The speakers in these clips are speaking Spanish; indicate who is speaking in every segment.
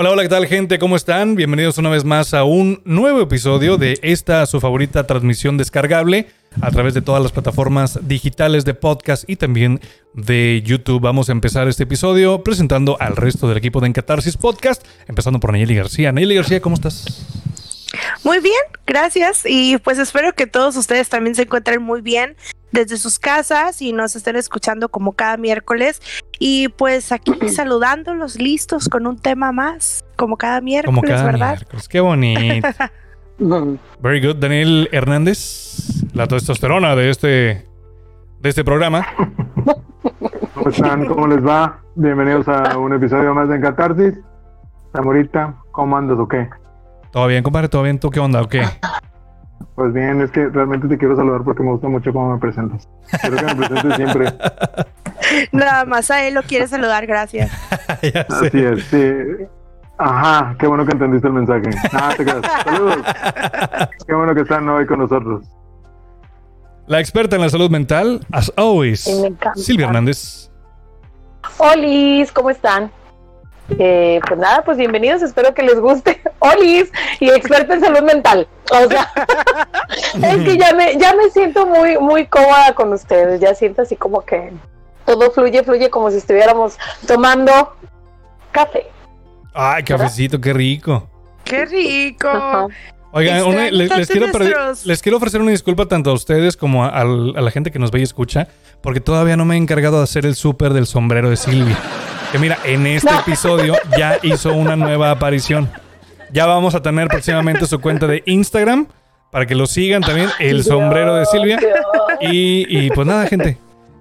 Speaker 1: Hola, hola, ¿qué tal gente? ¿Cómo están? Bienvenidos una vez más a un nuevo episodio de esta su favorita transmisión descargable a través de todas las plataformas digitales de podcast y también de YouTube. Vamos a empezar este episodio presentando al resto del equipo de Encatarsis Podcast, empezando por Nayeli García. Nayeli García, ¿cómo estás?
Speaker 2: Muy bien, gracias. Y pues espero que todos ustedes también se encuentren muy bien desde sus casas y nos estén escuchando como cada miércoles. Y pues aquí saludándolos listos con un tema más, como cada miércoles,
Speaker 1: Como cada
Speaker 2: ¿verdad?
Speaker 1: miércoles. Qué bonito. Very good. Daniel Hernández, la testosterona de este, de este programa.
Speaker 3: ¿Cómo están? ¿Cómo les va? Bienvenidos a un episodio más de Encatarsis. Amorita, ¿cómo andas o qué?
Speaker 1: ¿Todo bien, compadre? ¿Todo bien? ¿Tú qué onda? ¿O qué?
Speaker 3: Pues bien, es que realmente te quiero saludar porque me gusta mucho cómo me presentas. Quiero que me presentes siempre.
Speaker 2: Nada más a él lo quiere saludar, gracias.
Speaker 3: Así es, sí. Ajá, qué bueno que entendiste el mensaje. Ah, te quedas. Saludos. Qué bueno que están hoy con nosotros.
Speaker 1: La experta en la salud mental, as always. Silvia Hernández.
Speaker 4: Olis, ¿cómo están? Eh, pues nada, pues bienvenidos, espero que les guste. Olis y experta en salud mental. O sea, es que ya me, ya me siento muy, muy cómoda con ustedes. Ya siento así como que todo fluye, fluye como si estuviéramos tomando café.
Speaker 1: Ay, cafecito, qué rico.
Speaker 2: ¡Qué rico!
Speaker 4: Ajá.
Speaker 1: Oigan, una- les, quiero les quiero ofrecer una disculpa tanto a ustedes como a, a la gente que nos ve y escucha, porque todavía no me he encargado de hacer el súper del sombrero de Silvia. Que mira, en este
Speaker 4: No.
Speaker 1: episodio ya hizo una nueva aparición. Ya vamos a tener próximamente su cuenta de Instagram para que lo sigan también, el sombrero de Silvia. Y, y pues nada, gente.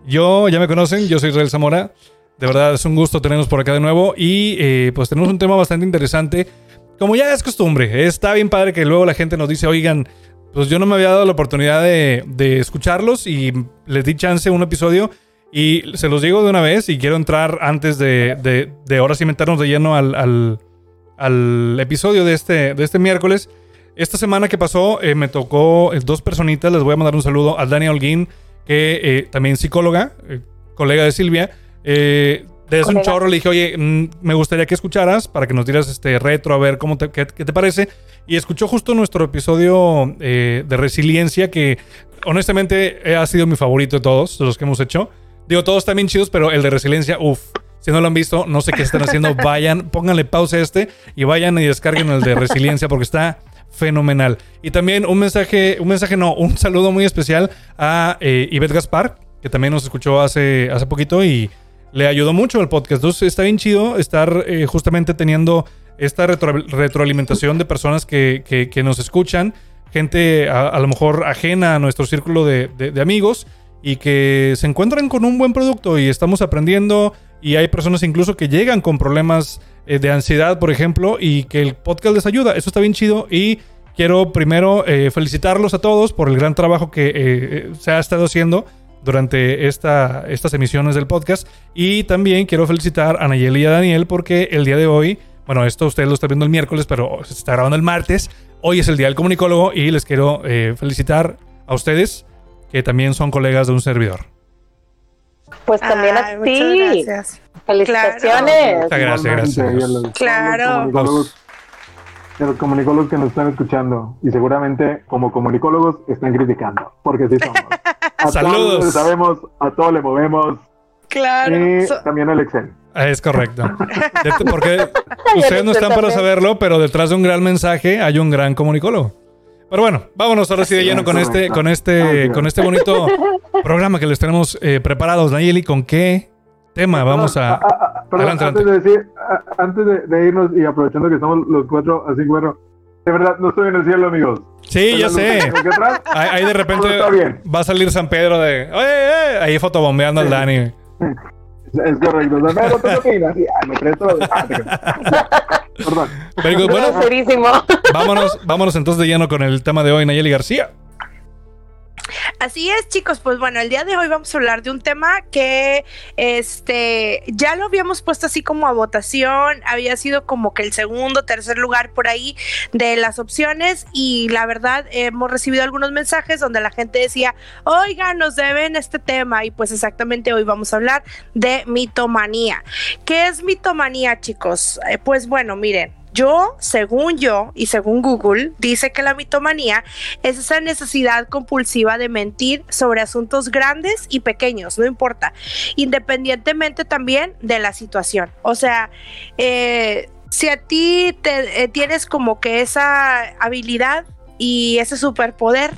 Speaker 1: Yo, ya me conocen, yo soy Israel Zamora. De verdad, es un gusto tenernos por acá de nuevo. Y eh, pues tenemos un tema bastante interesante. Como ya es costumbre, está bien padre que luego la gente nos dice, oigan, pues yo no me había dado la oportunidad de, de escucharlos y les di chance un episodio. Y se los digo de una vez y quiero entrar antes de, de, de ahora sí meternos de lleno al, al, al episodio de este, de este miércoles. Esta semana que pasó eh, me tocó eh, dos personitas. Les voy a mandar un saludo a Dani Holguín, que eh, también psicóloga, eh, colega de Silvia. Desde un chorro le dije, oye, mm, me gustaría que escucharas para que nos dieras este retro, a ver cómo te, qué, qué te parece. Y escuchó justo nuestro episodio de resiliencia, que honestamente ha sido mi favorito de todos, de los que hemos hecho. Digo, todos están bien chidos, pero el de resiliencia, uff. Si no lo han visto, no sé qué están haciendo. Vayan, pónganle pausa a este y vayan y descarguen el de resiliencia porque está fenomenal. Y también un mensaje, un mensaje no, un saludo muy especial a eh, Ivette Gaspar, que también nos escuchó hace, hace poquito y le ayudó mucho el podcast. Entonces está bien chido estar eh, justamente teniendo esta retro- retroalimentación de personas que, que- que nos escuchan, gente a, a lo mejor ajena a nuestro círculo de, de- de amigos y que se encuentran con un buen producto y estamos aprendiendo y hay personas incluso que llegan con problemas eh, de ansiedad, por ejemplo, y que el podcast les ayuda. Eso está bien chido y quiero primero eh, felicitarlos a todos por el gran trabajo que eh, eh, se ha estado haciendo durante esta, estas emisiones del podcast. Y también quiero felicitar a Nayeli y a Daniel porque el día de hoy, bueno, esto ustedes lo están viendo el miércoles, pero se está grabando el martes. Hoy es el Día del Comunicólogo y les quiero eh, felicitar a ustedes que también son colegas de un servidor.
Speaker 4: Pues también
Speaker 2: Ay,
Speaker 4: a ti.
Speaker 2: gracias.
Speaker 4: Felicitaciones.
Speaker 1: Muchas gracias, gracias.
Speaker 3: los-
Speaker 2: Claro.
Speaker 3: los comunicólogos- los que nos están escuchando y seguramente como comunicólogos están criticando, porque sí somos. A
Speaker 1: Saludos.
Speaker 3: todos le sabemos, a todo le movemos
Speaker 2: Claro.
Speaker 3: y
Speaker 2: So-
Speaker 3: también el Excel.
Speaker 1: Ah, Es correcto. De- Porque ustedes no están para saberlo, pero detrás de un gran mensaje hay un gran comunicólogo. Pero bueno, vámonos ahora sí de lleno con este, con este, con este bonito programa que les tenemos eh, preparados. Nayeli, ¿con qué tema. Vamos a.
Speaker 3: Perdón,
Speaker 1: Adelante,
Speaker 3: antes de decir, antes de, de irnos y aprovechando que estamos los cuatro así, bueno, de verdad, no estoy en el cielo, amigos.
Speaker 1: Sí, ya sé.
Speaker 3: atrás,
Speaker 1: Ahí, ahí de repente va a salir San Pedro de. ¡Oye, eh! Ahí fotobombeando al Dani.
Speaker 3: Es correcto. O sea, ¿tú qué opinas? Y, Perdón.
Speaker 1: Good. Bueno, vámonos, vámonos entonces de lleno con el tema de hoy, Nayeli García.
Speaker 2: Así es, chicos. Pues bueno, el día de hoy vamos a hablar de un tema que este ya lo habíamos puesto así como a votación. Había sido como que el segundo, tercer lugar por ahí de las opciones. Y la verdad, hemos recibido algunos mensajes donde la gente decía, oiga, nos deben este tema. Y pues exactamente hoy vamos a hablar de mitomanía. ¿Qué es mitomanía, chicos? Eh, pues bueno, miren. Yo, según yo y según Google, dice que la mitomanía es esa necesidad compulsiva de mentir sobre asuntos grandes y pequeños, no importa, independientemente también de la situación. O sea, eh, si a ti te, eh, tienes como que esa habilidad y ese superpoder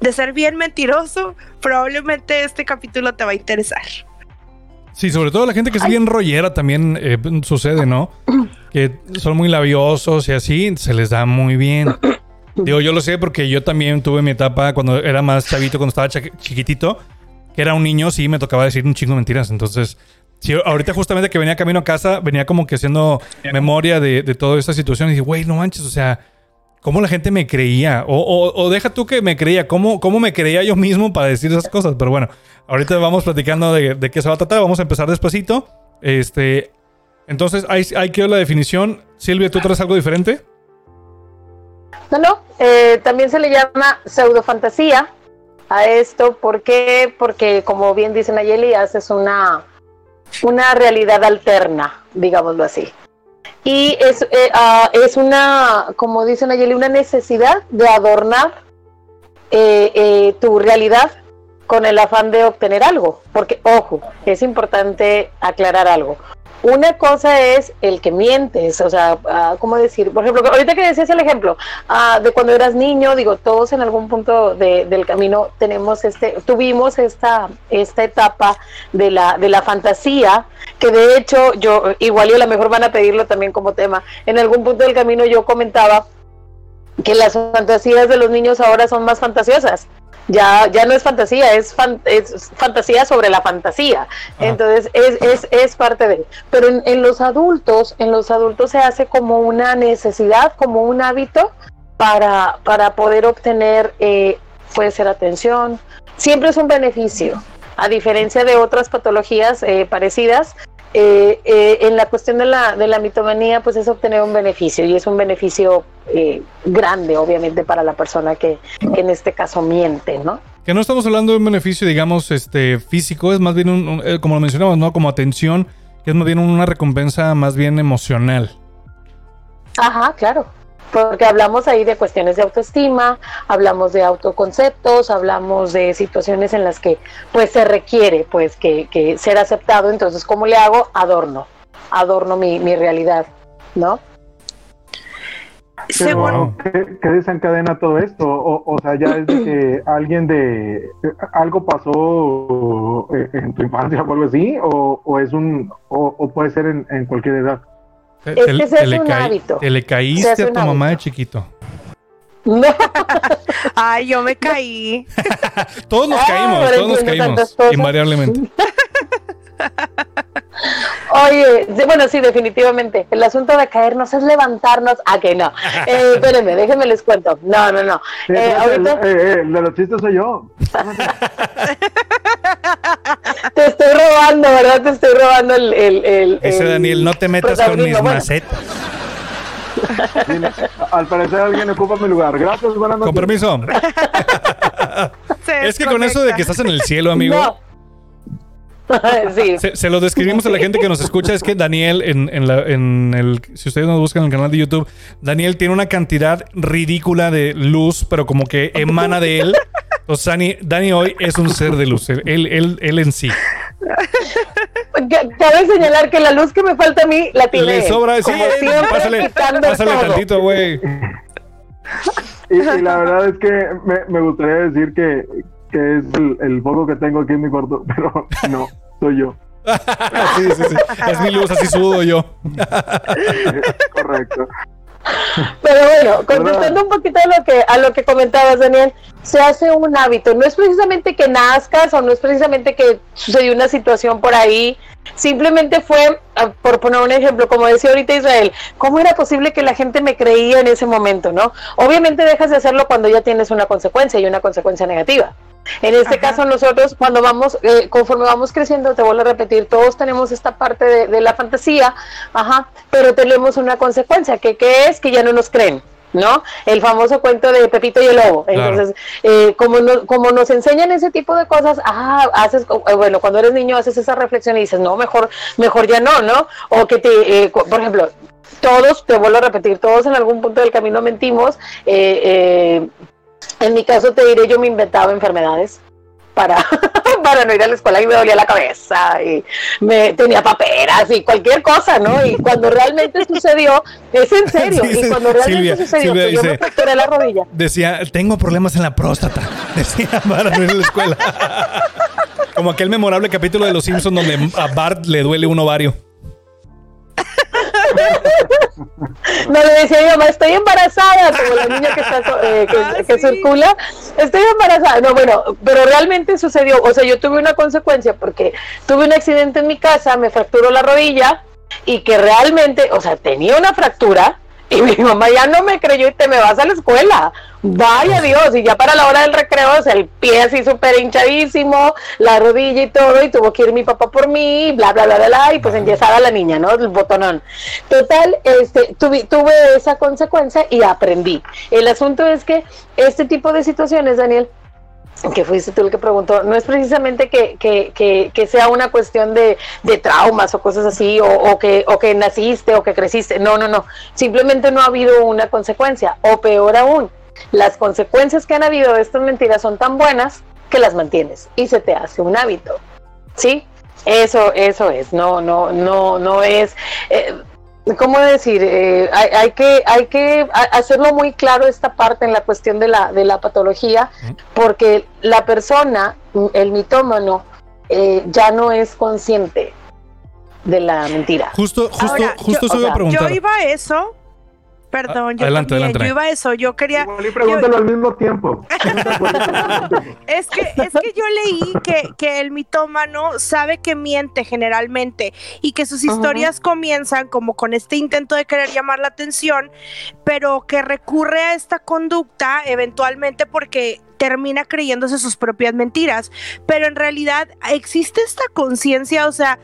Speaker 2: de ser bien mentiroso, probablemente este capítulo te va a interesar.
Speaker 1: Sí, sobre todo la gente que es bien rollera también eh, sucede, ¿no? Que son muy labiosos y así, se les da muy bien. Digo, yo lo sé porque yo también tuve mi etapa cuando era más chavito, cuando estaba chiquitito, que era un niño, sí, me tocaba decir un chingo de mentiras. Entonces, sí, ahorita justamente que venía camino a casa, venía como que haciendo memoria de, de toda esta situación y dije, güey, no manches, o sea, ¿cómo la gente me creía? O, o- o deja tú que me creía, ¿cómo, ¿cómo me creía yo mismo para decir esas cosas? Pero bueno, ahorita vamos platicando de, de qué se va a tratar, vamos a empezar despacito. Este, entonces, ahí, ahí quedó la definición. Silvia, ¿tú traes algo diferente?
Speaker 4: No, no, eh, también se le llama pseudofantasía a esto. ¿Por qué? Porque, como bien dice Nayeli, haces una, una realidad alterna, digámoslo así. Y es, eh, ah, es una, como dice Nayeli, una necesidad de adornar eh, tu realidad con el afán de obtener algo. Porque, ojo, es importante aclarar algo. Una cosa es el que mientes, o sea, ah, ¿cómo decir? Por ejemplo, ahorita que decías el ejemplo ah, de cuando eras niño, digo, todos en algún punto de- del camino tenemos este, tuvimos esta, esta etapa de la, de la fantasía, que de hecho yo, igual y a lo mejor van a pedirlo también como tema, en algún punto del camino yo comentaba que las fantasías de los niños ahora son más fantasiosas. Ya, ya no es fantasía, es, fan- es fantasía sobre la fantasía. Entonces es, es, es parte de. Pero en, en los adultos, en los adultos se hace como una necesidad, como un hábito para, para poder obtener, eh, puede ser atención. Siempre es un beneficio. A diferencia de otras patologías eh, parecidas, eh, eh, en la cuestión de la, de la mitomanía, pues es obtener un beneficio y es un beneficio eh, grande, obviamente, para la persona que, que en este caso miente, ¿no?
Speaker 1: Que no estamos hablando de un beneficio, digamos, este, físico, es más bien, un, un- eh, como lo mencionamos, ¿no? Como atención, que es más bien una recompensa más bien emocional.
Speaker 4: Ajá, claro. Porque hablamos ahí de cuestiones de autoestima, hablamos de autoconceptos, hablamos de situaciones en las que pues se requiere pues que, que ser aceptado. Entonces, ¿cómo le hago? Adorno, adorno mi, mi realidad, ¿no?
Speaker 2: Según,
Speaker 1: Wow.
Speaker 3: ¿Qué, qué desencadena todo esto? O, o sea, ya es de que alguien de algo pasó eh, en tu infancia o algo así, o, o es un, o, o puede ser en, en cualquier edad.
Speaker 1: Te,
Speaker 4: Es que se
Speaker 1: te
Speaker 4: hace
Speaker 1: le
Speaker 4: un hábito.
Speaker 1: te le caíste a tu mamá de chiquito.
Speaker 4: No,
Speaker 2: ay, yo me caí.
Speaker 1: Todos nos
Speaker 4: Ah,
Speaker 1: caímos, todos nos caímos, invariablemente.
Speaker 4: Oye, bueno, sí, definitivamente. El asunto de caernos es levantarnos. Ah, que no. Eh, espérenme, déjenme les cuento. No, no, no. Eh,
Speaker 3: fíjate, el,
Speaker 4: ahorita
Speaker 3: eh, eh, el de los chistes soy yo.
Speaker 4: Te estoy robando, ¿verdad? Te estoy robando el. el, el-
Speaker 1: Ese
Speaker 4: el
Speaker 1: Daniel, no te metas con mis.
Speaker 4: Bueno,
Speaker 1: macetas.
Speaker 3: Sí, al parecer alguien ocupa mi lugar. Gracias, buenas noches.
Speaker 1: Con permiso. Es que con eso de que estás en el cielo, amigo.
Speaker 4: No. sí.
Speaker 1: Se, se lo describimos a la gente que nos escucha. Es que Daniel, en, en la- en el. Si ustedes nos buscan en el canal de YouTube, Daniel tiene una cantidad ridícula de luz, pero como que emana de él. Entonces, Dani, Dani hoy es un ser de luz. Él, él, él en sí.
Speaker 4: Ca- Cabe señalar que la luz que me falta a mí la tiene.
Speaker 1: Le sobra. Sí,
Speaker 4: siempre,
Speaker 1: pásale, pásale tantito, güey.
Speaker 3: Y, y la verdad es que me, me gustaría decir que, que es el, el foco que tengo aquí en mi cuarto, pero no, soy yo.
Speaker 1: sí, sí, sí. Es mi luz, así sudo yo.
Speaker 3: Correcto.
Speaker 4: Pero bueno, contestando un poquito a lo que a lo que comentabas, Daniel, se hace un hábito. No es precisamente que nazcas o no es precisamente que sucedió una situación por ahí. Simplemente fue, ah, por poner un ejemplo, como decía ahorita Israel, ¿cómo era posible que la gente me creía en ese momento, no? Obviamente dejas de hacerlo cuando ya tienes una consecuencia y una consecuencia negativa. En este caso nosotros cuando vamos, eh, conforme vamos creciendo, te vuelvo a repetir, todos tenemos esta parte de, la fantasía, ajá, pero tenemos una consecuencia, que, que es que ya no nos creen. ¿No? El famoso cuento de Pepito y el Lobo. Entonces, eh, como, como nos enseñan ese tipo de cosas, ah, haces, eh, bueno, cuando eres niño haces esa reflexión y dices, no, mejor, mejor ya no, ¿no? O que te, por ejemplo, todos, te vuelvo a repetir, todos en algún punto del camino mentimos, eh, en mi caso te diré, yo me inventaba enfermedades para, para no ir a la escuela y me dolía la cabeza y me tenía paperas y cualquier cosa, ¿no? Y cuando realmente sucedió, es en serio, y cuando realmente sucedió, que yo me fracturé la rodilla.
Speaker 1: Decía, tengo problemas en la próstata, decía para no ir a la escuela. Como aquel memorable capítulo de Los Simpsons donde a Bart le duele un ovario.
Speaker 4: No le decía a mi mamá, estoy embarazada, como la niña que, está, eh, ah, que, circula, estoy embarazada. No, bueno, pero realmente sucedió, o sea, yo tuve una consecuencia porque tuve un accidente en mi casa, me fracturó la rodilla y que realmente, o sea, tenía una fractura y mi mamá ya no me creyó y te me vas a la escuela. Vaya Dios, y ya para la hora del recreo, o sea, el pie así súper hinchadísimo, la rodilla y todo, y tuvo que ir mi papá por mí, bla, bla, bla, bla, y pues enyesada la niña, ¿no? El botonón. Total, este, tuve, tuve esa consecuencia y aprendí. El asunto es que este tipo de situaciones, Daniel, que fuiste tú el que preguntó, no es precisamente que, que, que, sea una cuestión de, de, traumas o cosas así, o, o, que, o que naciste o que creciste, no, no, no, simplemente no ha habido una consecuencia, o peor aún, las consecuencias que han habido de estas mentiras son tan buenas que las mantienes y se te hace un hábito, ¿sí? Eso, eso es, no, no, no, no es... Eh, ¿cómo decir? Eh, hay, que, hay que hacerlo muy claro esta parte en la cuestión de la, de la patología, porque la persona, el mitómano, eh, ya no es consciente de la mentira.
Speaker 1: Justo, justo, justo
Speaker 2: yo, iba a preguntar. Yo iba a eso Perdón, yo,
Speaker 1: adelante, adelante.
Speaker 2: yo iba a eso, yo quería...
Speaker 3: pregúntalo al mismo tiempo.
Speaker 2: es, que, es que yo leí que, que, el mitómano sabe que miente generalmente y que sus historias comienzan como con este intento de querer llamar la atención, pero que recurre a esta conducta eventualmente porque termina creyéndose sus propias mentiras, pero en realidad existe esta conciencia, o sea,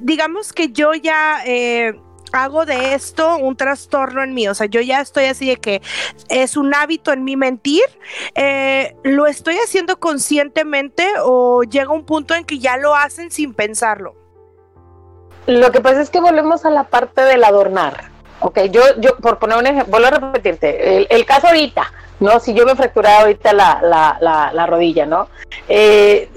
Speaker 2: digamos que yo ya... Eh, hago de esto un trastorno en mí, o sea, yo ya estoy así de que es un hábito en mí mentir, eh, lo estoy haciendo conscientemente o llega un punto en que ya lo hacen sin pensarlo.
Speaker 4: Lo que pasa es que volvemos a la parte del adornar. Ok, yo, yo por poner un ejemplo, vuelvo a repetirte, el, caso ahorita, ¿no? Si yo me fracturaba ahorita la, la, la, rodilla, ¿no? Eh,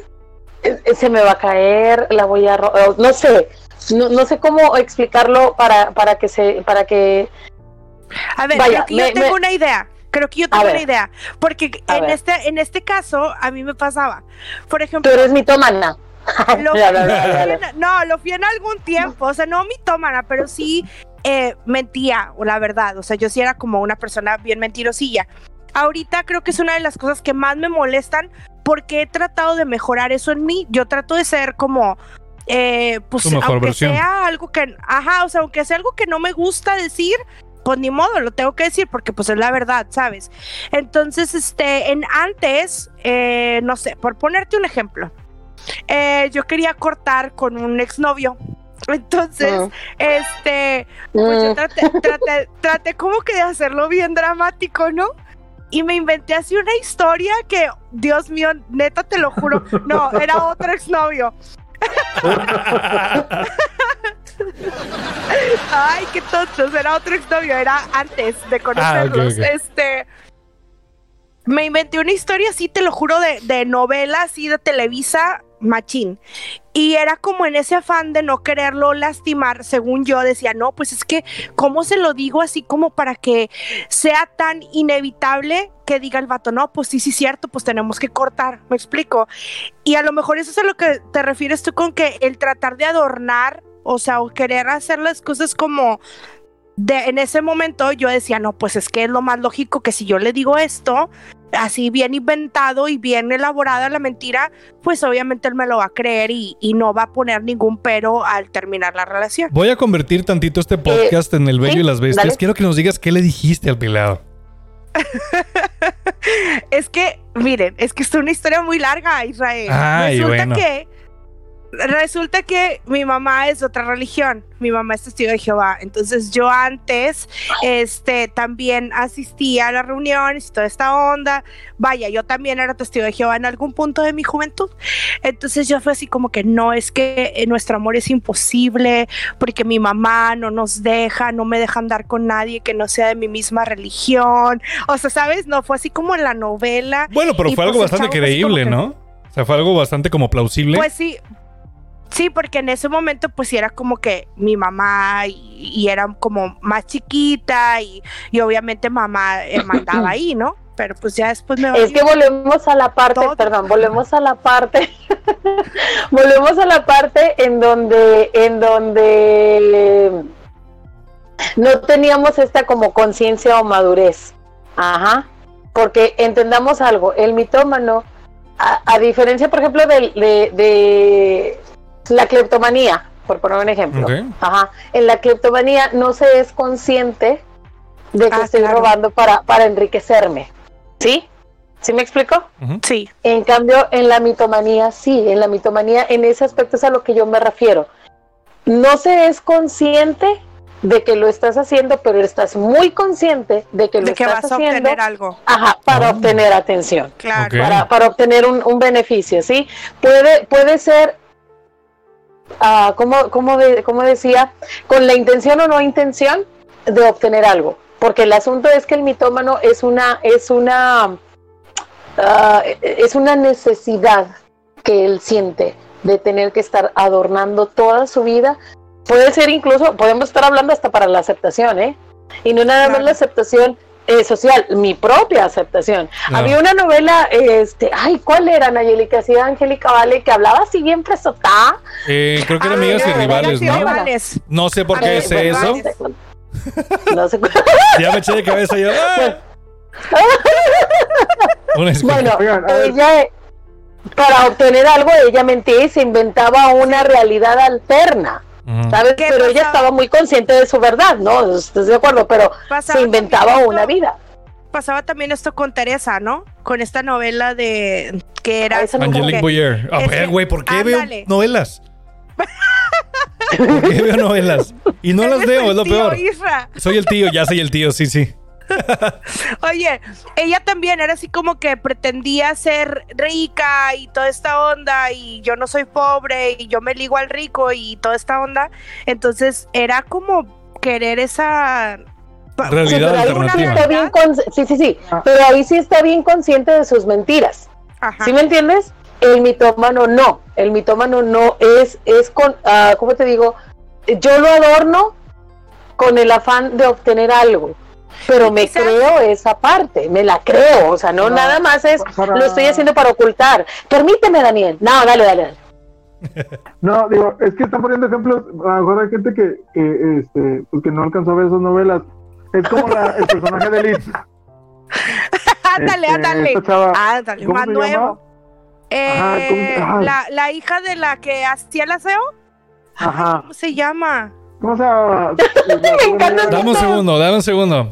Speaker 4: eh, se me va a caer, la voy a... No sé, no, no sé cómo explicarlo para, para que se, para que
Speaker 2: a ver, creo que yo tengo una idea. Creo que yo tengo una idea. Porque en este, en este caso, a mí me pasaba. Por ejemplo.
Speaker 4: Tú eres mitómana.
Speaker 2: Lo no, lo fui en algún tiempo. O sea, no mitómana, pero sí eh, mentía, la verdad. O sea, yo sí era como una persona bien mentirosilla. Ahorita creo que es una de las cosas que más me molestan porque he tratado de mejorar eso en mí. Yo trato de ser como eh, pues aunque sea algo que, ajá, o sea, aunque sea algo que no me gusta decir, pues ni modo, lo tengo que decir porque pues es la verdad, ¿sabes? Entonces, este, en antes, eh, no sé, por ponerte un ejemplo, eh, yo quería cortar con un exnovio. Entonces, ah. este, pues yo mm. traté, traté, como que de hacerlo bien dramático, ¿no? y me inventé así una historia que, Dios mío, neta te lo juro, no, era otro exnovio. Ay, qué tontos. Era otro exnovio, era antes de ah, conocerlos. Este. Me inventé una historia así, te lo juro, de, de novela, así de Televisa, machín. Y era como en ese afán de no quererlo lastimar, según yo decía, no, pues es que, ¿cómo se lo digo así como para que sea tan inevitable que diga el vato, no, pues sí, sí, cierto, pues tenemos que cortar, me explico. Y a lo mejor eso es a lo que te refieres tú con que el tratar de adornar, o sea, o querer hacer las cosas como de, en ese momento yo decía, no, pues es que es lo más lógico que si yo le digo esto, así bien inventado y bien elaborada la mentira, pues obviamente él me lo va a creer y, y no va a poner ningún pero al terminar la relación.
Speaker 1: Voy a convertir tantito este podcast en El Bello
Speaker 4: sí,
Speaker 1: y las Bestias.
Speaker 4: dale.
Speaker 1: Quiero que nos digas qué le dijiste al pelado.
Speaker 2: es que, miren, es que es una historia muy larga, Israel.
Speaker 1: Ay,
Speaker 2: resulta
Speaker 1: bueno.
Speaker 2: que resulta que mi mamá es de otra religión. Mi mamá es testigo de Jehová. Entonces yo antes este también asistía a las reuniones y toda esta onda. Vaya, yo también era testigo de Jehová en algún punto de mi juventud. Entonces yo fue así como que no, es que eh, nuestro amor es imposible porque mi mamá no nos deja, no me deja andar con nadie que no sea de mi misma religión. O sea, ¿sabes? No, fue así como en la novela.
Speaker 1: Bueno, pero fue
Speaker 2: pues,
Speaker 1: algo bastante creíble, ¿no? O sea, fue algo bastante como plausible.
Speaker 2: Pues sí. Sí, porque en ese momento pues sí era como que mi mamá y, y era como más chiquita y, y obviamente mamá eh, mandaba ahí, ¿no? Pero pues ya después me
Speaker 4: Es que volvemos a la parte,
Speaker 2: Todo.
Speaker 4: perdón, volvemos a la parte, volvemos a la parte en donde, en donde no teníamos esta como conciencia o madurez. Ajá. Porque entendamos algo, el mitómano, a, a diferencia, por ejemplo, del- de, de la cleptomanía, por poner un ejemplo. Ajá. En la cleptomanía no se es consciente de que
Speaker 2: Ah,
Speaker 4: estoy
Speaker 2: claro.
Speaker 4: robando para, para enriquecerme. ¿Sí? ¿Sí me explico?
Speaker 2: Sí,
Speaker 4: En cambio, en la mitomanía sí, en la mitomanía en ese aspecto es a lo que yo me refiero. No se es consciente de que lo estás haciendo, pero estás muy consciente de que lo
Speaker 2: de que
Speaker 4: estás
Speaker 2: vas a
Speaker 4: haciendo
Speaker 2: obtener algo.
Speaker 4: ajá, para
Speaker 1: Ah.
Speaker 4: obtener atención,
Speaker 2: Claro.
Speaker 4: Para, para obtener un, un beneficio, ¿sí? Puede, puede ser, ah, como, como, de- como decía, con la intención o no intención de obtener algo. Porque el asunto es que el mitómano es una, es una, ah, es una necesidad que él siente de tener que estar adornando toda su vida. Puede ser incluso, podemos estar hablando hasta para la aceptación, ¿eh? Y no nada más
Speaker 2: Claro.
Speaker 4: la aceptación eh, social, mi propia aceptación. Había una novela, este, ay, ¿cuál era, Nayeli? Que hacía Angélica Vale, que hablaba así bien presotá.
Speaker 1: Eh, creo que eran
Speaker 2: Ah,
Speaker 1: amigas y
Speaker 2: no,
Speaker 1: rivales, ¿no?
Speaker 2: rivales.
Speaker 1: No sé por qué sé
Speaker 4: bueno,
Speaker 1: eso.
Speaker 4: No sé.
Speaker 1: Ya me eché de cabeza yo. ¡ah!
Speaker 4: Bueno, ella, para obtener algo, ella mentía y se inventaba una realidad alterna. ¿Sabes?
Speaker 2: ¿Qué
Speaker 4: Pero ella estaba muy consciente de su verdad, ¿no? ¿Estás de acuerdo? Pero
Speaker 2: Pasaba
Speaker 4: se inventaba
Speaker 2: también
Speaker 4: una
Speaker 2: esto-
Speaker 4: vida.
Speaker 2: Pasaba también esto con Teresa, ¿no? Con esta novela de que era
Speaker 4: Ah,
Speaker 1: Angelique
Speaker 2: que-
Speaker 1: Boyer. A ver, güey, ¿por qué
Speaker 2: ándale.
Speaker 1: veo novelas? ¿Por qué veo novelas? Y no las veo, es lo
Speaker 2: tío
Speaker 1: peor.
Speaker 2: Isra.
Speaker 1: Soy el tío, ya soy el tío, sí, sí.
Speaker 2: Oye, ella también era así como que pretendía ser rica y toda esta onda y yo no soy pobre y yo me ligo al rico y toda esta onda. Entonces era como querer esa...
Speaker 4: Sí,
Speaker 1: Realidad
Speaker 4: pero ahí
Speaker 1: alternativa.
Speaker 4: está bien sí, sí, sí. Pero ahí sí está bien consciente de sus mentiras.
Speaker 2: Ajá.
Speaker 4: ¿Sí me entiendes? El mitómano no. El mitómano no es, es con, ah, ¿cómo te digo? Yo lo adorno con el afán de obtener algo. Pero me
Speaker 2: quizás-
Speaker 4: creo esa parte, me la creo. O sea, no,
Speaker 3: No,
Speaker 4: nada más es,
Speaker 3: para-
Speaker 4: lo estoy haciendo para ocultar. Permíteme, Daniel. No, dale, dale. dale.
Speaker 3: No, digo, es que están poniendo ejemplos. A lo mejor hay gente que, que, este, pues que no alcanzó a ver esas novelas. Es como la- el personaje de Liz.
Speaker 2: ándale,
Speaker 3: Este,
Speaker 2: ándale.
Speaker 3: chava,
Speaker 2: Ándale,
Speaker 3: ¿cómo
Speaker 2: más nuevo.
Speaker 3: Ajá,
Speaker 2: Eh,
Speaker 3: ¿cómo se- ajá.
Speaker 2: la, la hija de la que hacía el aseo,
Speaker 3: Ajá.
Speaker 2: ¿cómo se llama?
Speaker 3: ¿Cómo se llama?
Speaker 4: Me encanta
Speaker 1: Dame un segundo, dame un segundo.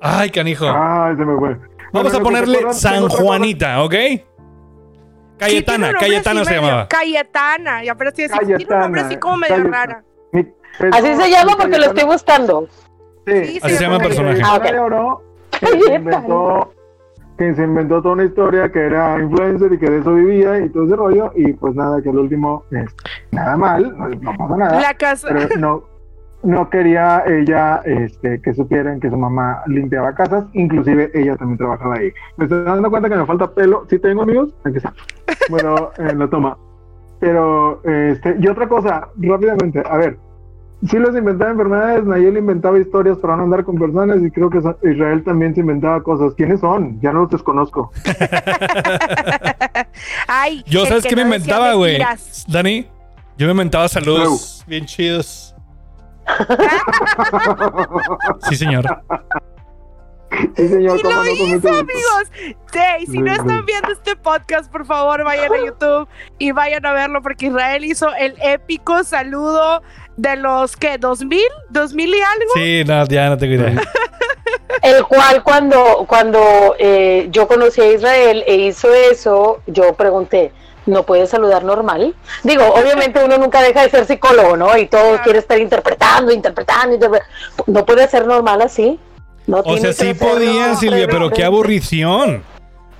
Speaker 1: Ay, canijo.
Speaker 3: Ay, se me fue.
Speaker 1: Vamos a ponerle San. Juanita, ¿ok? Cayetana, Cayetana se llamaba.
Speaker 2: Cayetana, ya pero sí, tiene un nombre así como medio rara.
Speaker 4: Así se llama porque lo estoy buscando.
Speaker 3: Sí,
Speaker 2: Sí,
Speaker 1: Así se llama el personaje.
Speaker 4: Ah, Cayetana.
Speaker 3: inventó, que se inventó toda una historia que era influencer y que de eso vivía y todo ese rollo y pues nada, que el último es nada mal, no, no pasa nada,
Speaker 2: La casa.
Speaker 3: pero no, no quería ella este, que supieran que su mamá limpiaba casas, inclusive ella también trabajaba ahí. Me estoy dando cuenta que me falta pelo. Sí tengo amigos, aquí está. Bueno, eh, lo toma. Pero, este, y otra cosa, rápidamente, a ver, si los inventaba enfermedades, Nayel inventaba historias para no andar con personas y creo que Israel también se inventaba cosas. ¿Quiénes son? Ya no los desconozco.
Speaker 2: Ay,
Speaker 1: Yo, ¿sabes
Speaker 2: que
Speaker 1: qué me
Speaker 2: no
Speaker 1: inventaba, güey? Dani, yo me inventaba saludos bien chidos. Sí, señor.
Speaker 3: Sí, señor,
Speaker 2: Y lo hizo, amigos. Sí, si no están viendo este podcast, por favor, vayan a YouTube y vayan a verlo porque Israel hizo el épico saludo de los que 2000, 2000 y algo.
Speaker 1: Sí, no, ya no tengo idea.
Speaker 4: El cual cuando, cuando eh, yo conocí a Israel e hizo eso, yo pregunté, ¿no puede saludar normal? Digo, obviamente uno nunca deja de ser psicólogo, ¿no? Y todo
Speaker 2: Claro.
Speaker 4: quiere estar interpretando, interpretando, interpre- ¿No puede ser normal así? No
Speaker 1: O
Speaker 4: tiene
Speaker 1: sea, sí podía, Silvia, pero qué aburrición.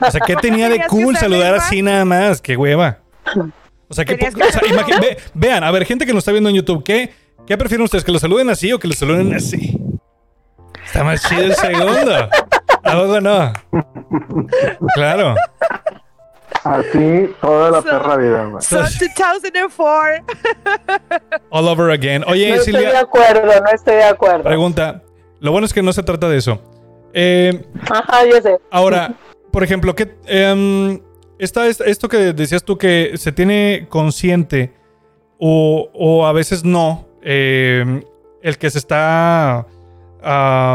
Speaker 1: O sea, ¿qué tenía de cool saludar
Speaker 2: más-
Speaker 1: así nada más? ¡Qué hueva! O sea, que, o sea, ve- vean, a ver, gente que nos está viendo en YouTube, ¿qué, ¿qué prefieren ustedes? ¿Que lo saluden así o que lo saluden así? Está más chido el segundo. ¿A poco no? Claro.
Speaker 3: Así toda la
Speaker 2: So-
Speaker 3: perra vida, güey.
Speaker 2: So 2004.
Speaker 1: All over again.
Speaker 4: No
Speaker 1: Oye,
Speaker 4: estoy de
Speaker 1: Silvia,
Speaker 4: acuerdo, no estoy de acuerdo.
Speaker 1: pregunta. Lo bueno es que no se trata de eso. Eh,
Speaker 4: Ajá, yo sé.
Speaker 1: Ahora, por ejemplo, ¿qué, está es- esto que decías tú que se tiene consciente o, o a veces no, em, el que se está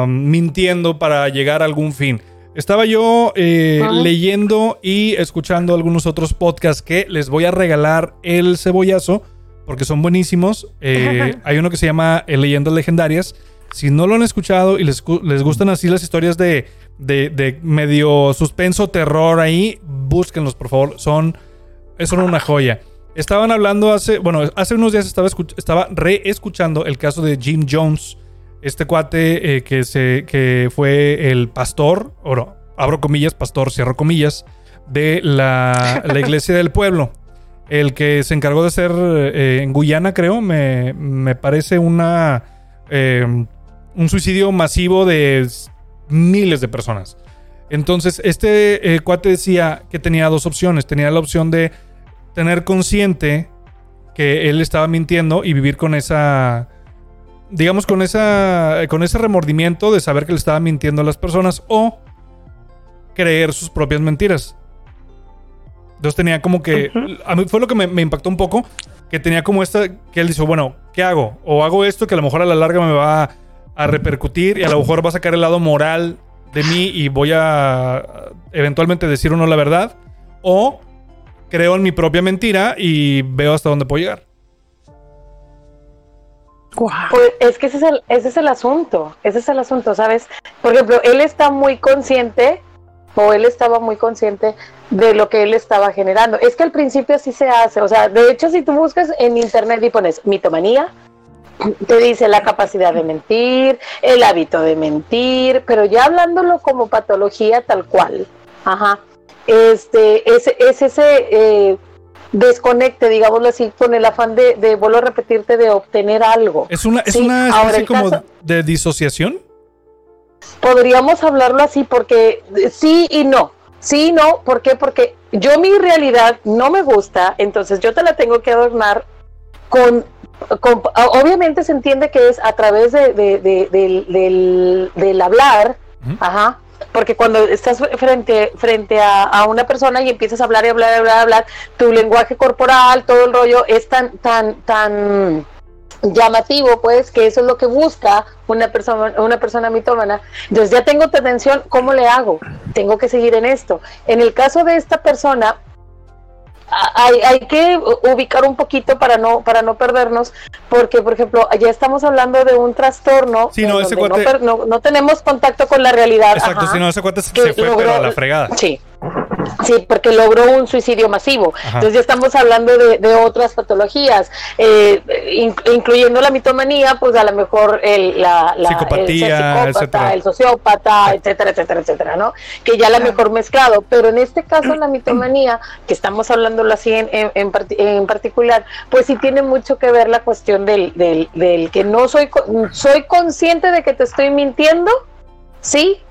Speaker 1: mintiendo para llegar a algún fin. Estaba yo eh, leyendo y escuchando algunos otros podcasts que les voy a regalar el cebollazo porque son buenísimos. Eh, hay uno que se llama eh, Leyendas Legendarias. Si no lo han escuchado y les, gu- les gustan así las historias de, de, de medio suspenso, terror ahí, búsquenlos, por favor. Son, son una joya. Estaban hablando hace, bueno, hace unos días estaba, estaba reescuchando el caso de Jim Jones, este cuate eh, que, se, que fue el pastor, o no, abro comillas, pastor, cierro comillas, de la, la iglesia del pueblo. El que se encargó de hacer eh, en Guyana, creo, me, me parece una eh, un suicidio masivo de miles de personas. Entonces, este eh, cuate decía que tenía dos opciones. Tenía la opción de tener consciente que él estaba mintiendo y vivir con esa, digamos, con esa, con ese remordimiento de saber que le estaba mintiendo a las personas o creer sus propias mentiras. Entonces tenía como que, a mí fue lo que me, me impactó un poco, que tenía como esta, que él dijo, bueno, ¿qué hago? O hago esto que a lo mejor a la larga me va a repercutir y a lo mejor va a sacar el lado moral de mí y voy a eventualmente decir o no la verdad. O creo en mi propia mentira y veo hasta dónde puedo llegar.
Speaker 4: Pues es que ese es, el, ese es el asunto, ese es el asunto, ¿sabes? Por ejemplo, él está muy consciente, o él estaba muy consciente de lo que él estaba generando. Es que al principio así se hace, o sea, de hecho si tú buscas en internet y pones mitomanía, te dice la capacidad de mentir, el hábito de mentir, pero ya hablándolo como patología tal cual, ajá, este, es, es ese... eh, desconecte, digámoslo así, con el afán de, de vuelvo a repetirte, de obtener algo.
Speaker 1: Es una, es
Speaker 4: Sí,
Speaker 1: una especie como
Speaker 4: caso-
Speaker 1: de disociación.
Speaker 4: Podríamos hablarlo así porque sí y no. Sí y no, ¿por qué? Porque yo mi realidad no me gusta, entonces yo te la tengo que adornar con... con- obviamente se entiende que es a través de, de- de- del, del- del hablar, ajá, porque cuando estás frente, frente a, a una persona y empiezas a hablar y hablar y hablar, hablar, tu lenguaje corporal, todo el rollo es tan, tan, tan llamativo, pues, que eso es lo que busca una persona, una persona mitómana. Entonces ya tengo tensión, ¿cómo le hago? Tengo que seguir en esto. En el caso de esta persona, hay, hay que ubicar un poquito para no, para no perdernos, porque, por ejemplo, ya estamos hablando de un trastorno
Speaker 1: Sí, no, ese
Speaker 4: donde
Speaker 1: cuate-
Speaker 4: no, per- no- no tenemos contacto con la realidad.
Speaker 1: Exacto, si no, ese cuate se
Speaker 4: Que
Speaker 1: se fue
Speaker 4: logró-
Speaker 1: pero a la fregada.
Speaker 4: Sí. Sí, porque logró un suicidio masivo.
Speaker 1: Ajá.
Speaker 4: Entonces ya estamos hablando de, de otras patologías, eh, in- incluyendo la mitomanía, pues a lo mejor el, la, la-
Speaker 1: Psicopatía,
Speaker 4: el ser psicópata,
Speaker 1: etcétera.
Speaker 4: el sociópata, etcétera, etcétera, etcétera, ¿no? Que ya la
Speaker 2: Claro.
Speaker 4: mejor mezclado. Pero en este caso la mitomanía, que estamos hablándolo así en, en, en parti- en particular, pues sí tiene mucho que ver la cuestión del, del, del que no soy, soy consciente de que te estoy mintiendo, sí,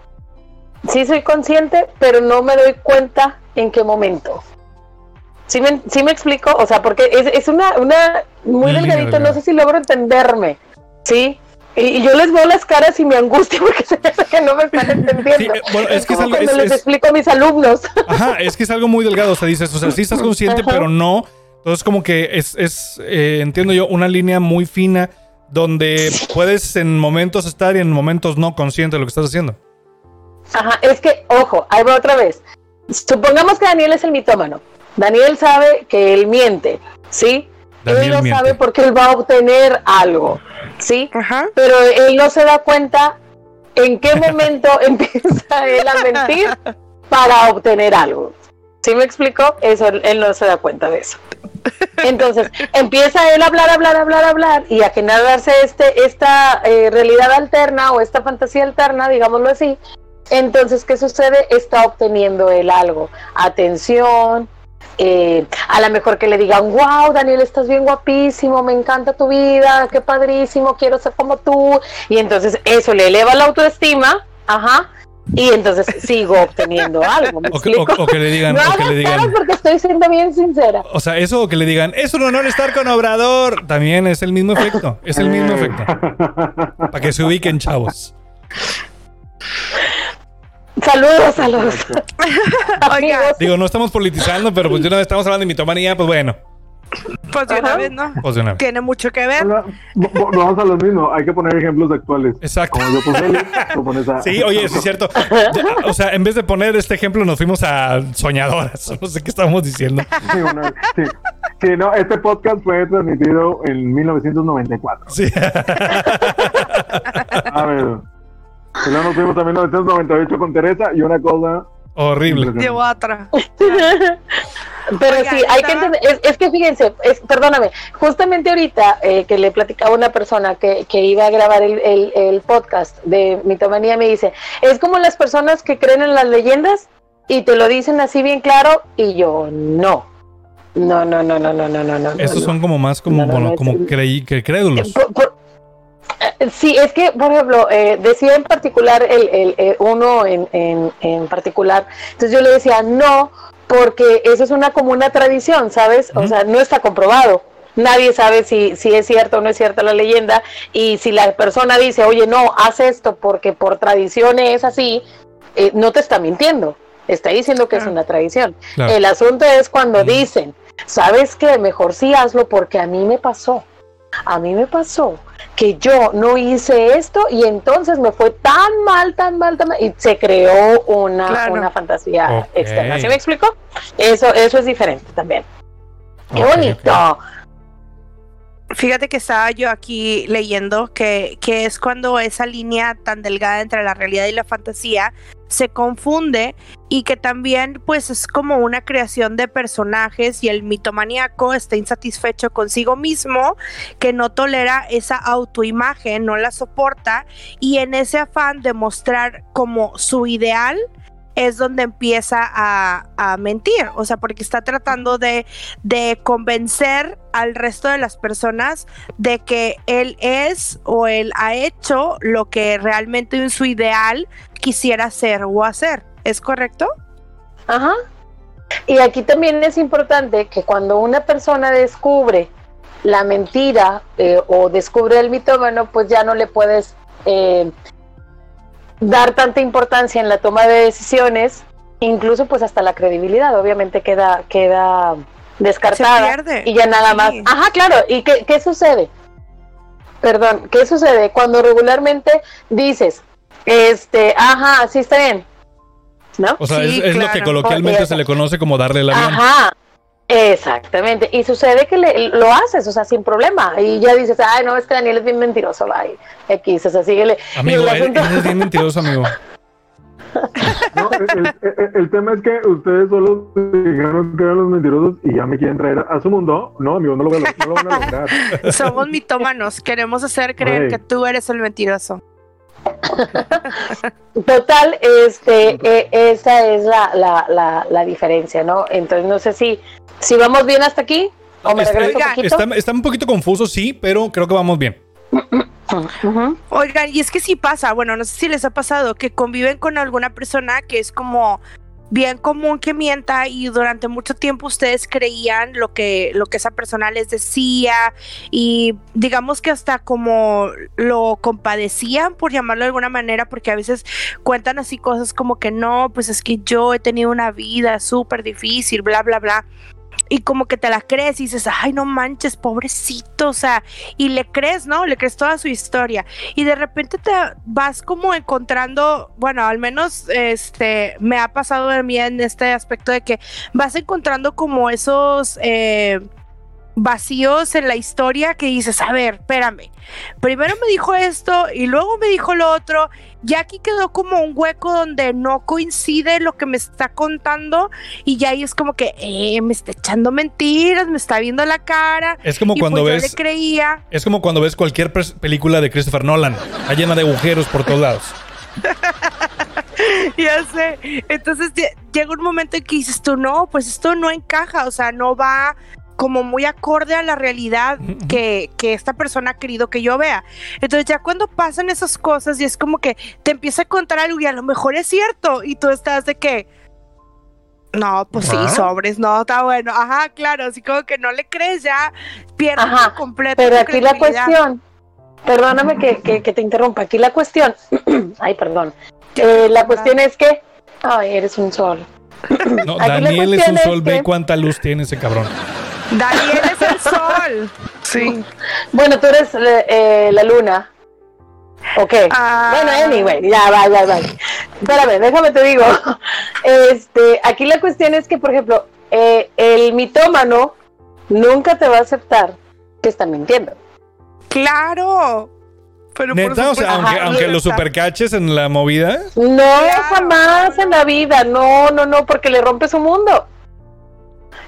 Speaker 4: sí soy consciente, pero no me doy cuenta en qué momento. ¿Sí me, sí me explico? O sea, porque es, es una, una muy
Speaker 1: línea
Speaker 4: delgadito, no
Speaker 1: delgada.
Speaker 4: sé si logro entenderme, ¿sí? Y, y yo les veo las caras y me angustia porque se me hace que no me están entendiendo.
Speaker 1: Sí, eh, bueno, es que es algo-
Speaker 4: cuando
Speaker 1: es-
Speaker 4: les
Speaker 1: es-
Speaker 4: explico a mis alumnos.
Speaker 1: Ajá, es que es algo muy delgado. O sea, dices, o sea, sí estás consciente,
Speaker 4: Ajá.
Speaker 1: pero no. Entonces, como que es, es eh, entiendo yo, una línea muy fina donde puedes en momentos estar y en momentos no consciente de lo que estás haciendo.
Speaker 4: Ajá, es que, ojo, ahí va otra vez. Supongamos que Daniel es el mitómano. Daniel sabe que él miente, ¿sí?
Speaker 1: Daniel
Speaker 4: él lo
Speaker 1: miente.
Speaker 4: sabe porque él va a obtener algo, ¿sí?
Speaker 2: Ajá.
Speaker 4: Pero él no se da cuenta en qué momento empieza él a mentir para obtener algo. ¿Sí me explico? Eso él no se da cuenta de eso. Entonces empieza él a hablar, hablar, hablar, hablar y a generarse este, esta eh, realidad alterna o esta fantasía alterna, digámoslo así. Entonces, ¿qué sucede? Está obteniendo él algo, atención, eh, a lo mejor que le digan, wow, Daniel, estás bien guapísimo, me encanta tu vida, qué padrísimo, quiero ser como tú. Y entonces eso le eleva la autoestima, ajá, y entonces sigo obteniendo algo. ¿me
Speaker 1: O que,
Speaker 4: explico?
Speaker 1: o- o que le digan,
Speaker 4: no
Speaker 1: o que le digan.
Speaker 4: porque estoy siendo bien sincera.
Speaker 1: O sea, eso o que le digan, es un honor estar con Obrador. También es el mismo efecto. Es el mismo efecto. Para que se ubiquen, chavos.
Speaker 4: Saludos a los
Speaker 2: Oiga.
Speaker 1: Digo, no estamos politizando, pero pues de una vez estamos hablando de mitomanía, pues bueno,
Speaker 2: pues de una
Speaker 4: Ajá.
Speaker 2: vez, ¿no?
Speaker 1: pues de una vez.
Speaker 2: Tiene mucho que ver.
Speaker 3: Vo- Vamos a lo mismo, hay que poner ejemplos actuales.
Speaker 1: Exacto.
Speaker 3: Como yo puse Eli, tú pones a...
Speaker 1: Sí, oye, sí es cierto. O sea, en vez de poner este ejemplo, nos fuimos a soñadoras. No sé qué estábamos diciendo.
Speaker 3: Sí, una- sí. Sí, no, este podcast fue transmitido en 1994.
Speaker 1: Sí.
Speaker 3: A ver. Y luego nos fuimos a 1998 con Teresa y una cosa.
Speaker 1: Horrible.
Speaker 2: Llevo otra.
Speaker 4: Pero
Speaker 2: Oiga,
Speaker 4: sí, hay que entender, es, es que fíjense, es, perdóname, justamente ahorita eh, que le platicaba a una persona que, que iba a grabar el, el- el podcast de Mitomanía, me dice, es como las personas que creen en las leyendas y te lo dicen así bien claro y yo no. No, no, no, no, no, no, no, no.
Speaker 1: Estos
Speaker 4: no.
Speaker 1: son como más como,
Speaker 4: No, no,
Speaker 1: bueno,
Speaker 4: no,
Speaker 1: como creí, que crédulos.
Speaker 4: Por- por- sí, es que, por ejemplo, eh, decía en particular el, el, eh, uno en, en, en particular, entonces yo le decía no, porque eso es una como una tradición, ¿sabes? O sea, no está comprobado. Nadie sabe si, si es cierto o no es cierta la leyenda. Y si la persona dice, oye, no, haz esto porque por tradición es así, eh, no te está mintiendo. Está diciendo que es una tradición.
Speaker 1: Claro.
Speaker 4: El asunto es cuando dicen, ¿sabes qué? Mejor sí hazlo porque a mí me pasó. A mí me pasó que yo no hice esto y entonces me fue tan mal, tan mal, tan mal y se creó una,
Speaker 2: Claro.
Speaker 4: una fantasía externa. ¿Sí me explico? Eso, eso es diferente también. Qué bonito.
Speaker 2: Fíjate que estaba yo aquí leyendo que, que es cuando esa línea tan delgada entre la realidad y la fantasía se confunde y que también pues es como una creación de personajes y el mitomaníaco está insatisfecho consigo mismo, que no tolera esa autoimagen, no la soporta y en ese afán de mostrar como su ideal es donde empieza a, a mentir, o sea, porque está tratando de, de convencer al resto de las personas de que él es o él ha hecho lo que realmente en su ideal quisiera ser o hacer. ¿Es correcto?
Speaker 4: Ajá. Y aquí también es importante que cuando una persona descubre la mentira eh, o descubre el mitómano, pues ya no le puedes eh, dar tanta importancia en la toma de decisiones, incluso pues hasta la credibilidad, obviamente queda, queda descartada.
Speaker 2: Se pierde.
Speaker 4: Y ya nada
Speaker 2: Sí.
Speaker 4: más. Ajá, claro. ¿Y qué, qué sucede? Perdón, ¿qué sucede? Cuando regularmente dices, este, ajá, sí está bien. ¿No?
Speaker 1: O sea,
Speaker 2: Sí,
Speaker 1: es, es lo que coloquialmente se le conoce como darle avión.
Speaker 4: Ajá, exactamente. Y sucede que le- lo haces, o sea, sin problema. Y ya dices, ay, no, es que Daniel es bien mentiroso, bye. X, o sea, síguele.
Speaker 1: Amigo, eres,
Speaker 4: asunto-
Speaker 1: eres bien mentiroso, amigo.
Speaker 3: No, el, el- el tema es que ustedes solo dijeron que eran los mentirosos y ya me quieren traer a su mundo. No, amigo, no lo, voy a- no lo van a lograr.
Speaker 2: Somos mitómanos, queremos hacer creer que tú eres el mentiroso.
Speaker 4: Total, este, eh, esa es la, la, la, la diferencia, ¿no? Entonces no sé si, si vamos bien hasta aquí o me
Speaker 1: Está-
Speaker 4: poquito.
Speaker 1: Está, está un poquito confuso, sí, pero creo que vamos bien.
Speaker 2: Oigan, y es que sí pasa, bueno, no sé si les ha pasado que conviven con alguna persona que es como bien común que mienta y durante mucho tiempo ustedes creían lo que lo que esa persona les decía y digamos que hasta como lo compadecían por llamarlo de alguna manera porque a veces cuentan así cosas como que no, pues es que yo he tenido una vida súper difícil, bla, bla, bla. Y como que te la crees y dices, ay, no manches, pobrecito, o sea, y le crees, ¿no? Le crees toda su historia y de repente te vas como encontrando, bueno, al menos este me ha pasado a mí en este aspecto de que vas encontrando como esos eh, vacíos en la historia que dices, a ver, espérame, primero me dijo esto y luego me dijo lo otro, ya aquí quedó como un hueco donde no coincide lo que me está contando y ya ahí es como que eh, me está echando mentiras, me está viendo la cara.
Speaker 1: Es como
Speaker 2: y
Speaker 1: cuando
Speaker 2: pues yo
Speaker 1: ves.
Speaker 2: le creía.
Speaker 1: Es como cuando ves cualquier película de Christopher Nolan. Está llena de agujeros por todos lados.
Speaker 2: ya sé. Entonces lle- llega un momento en que dices tú, no, pues esto no encaja, o sea, no va como muy acorde a la realidad que, que esta persona ha querido que yo vea. Entonces ya cuando pasan esas cosas y es como que te empieza a contar algo y a lo mejor es cierto y tú estás de que... No, pues sí, sobres, no, está bueno. Ajá, claro, así como que no le crees ya, pierdes
Speaker 4: Ajá,
Speaker 2: por completo.
Speaker 4: Pero aquí la cuestión, perdóname que, que, que te interrumpa, aquí la cuestión, ay, perdón, Eh, la cuestión es que, ay, eres un sol.
Speaker 1: No,
Speaker 4: Aquí
Speaker 1: Daniel es un sol. Ve cuánta luz tiene ese cabrón.
Speaker 2: Daniel es el sol. Sí.
Speaker 4: Bueno, tú eres eh, eh, la luna. Ok.
Speaker 2: Ah.
Speaker 4: Bueno, anyway, ya va, ya va. Espérame, déjame te digo. Este, aquí la cuestión es que, por ejemplo, eh, el mitómano nunca te va a aceptar que está mintiendo.
Speaker 2: Claro. Pero por
Speaker 1: Neta, o sea, aunque, aunque lo supercaches en la movida.
Speaker 4: No,
Speaker 2: Claro,
Speaker 4: jamás en la vida, no, no, no, porque le rompe su mundo.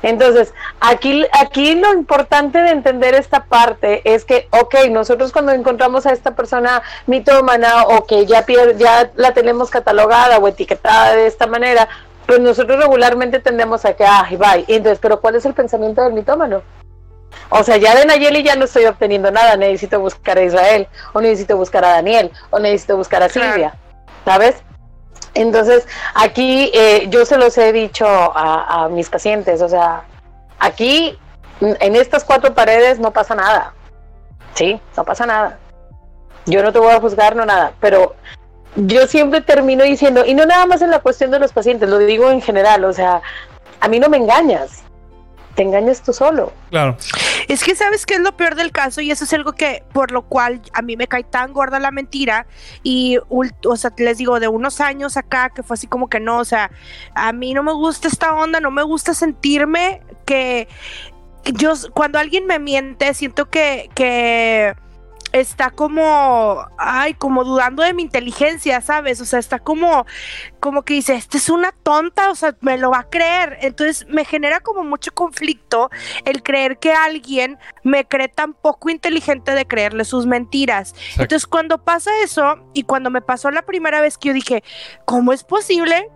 Speaker 4: Entonces, aquí, aquí lo importante de entender esta parte es que, ok, nosotros cuando encontramos a esta persona mitómana o que ya, pier- ya la tenemos catalogada o etiquetada de esta manera, pues nosotros regularmente tendemos a que, ay, bye. Y Entonces, pero ¿cuál es el pensamiento del mitómano? O sea, ya de Nayeli ya no estoy obteniendo nada, necesito buscar a Israel, o necesito buscar a Daniel, o necesito buscar a. Silvia, ¿sabes? Entonces, aquí eh, yo se los he dicho a, a mis pacientes, o sea, aquí n- en estas cuatro paredes no pasa nada, ¿sí? No pasa nada. Yo no te voy a juzgar, no nada, pero yo siempre termino diciendo, y no nada más en la cuestión de los pacientes, lo digo en general, o sea, a mí no me engañas, te engañas tú solo.
Speaker 1: Claro.
Speaker 2: Es que sabes qué es lo peor del caso y eso es algo que por lo cual a mí me cae tan gorda la mentira. Y o sea, les digo de unos años acá que fue así como que no, o sea, a mí no me gusta esta onda, no me gusta sentirme que yo cuando alguien me miente siento que que está como, ay, como dudando de mi inteligencia, ¿sabes? O sea, está como, como que dice, esta es una tonta, o sea, me lo va a creer. Entonces me genera como mucho conflicto el creer que alguien me cree tan poco inteligente de creerle sus mentiras.
Speaker 1: Exacto.
Speaker 2: Entonces cuando pasa eso y cuando me pasó la primera vez que yo dije, ¿cómo es posible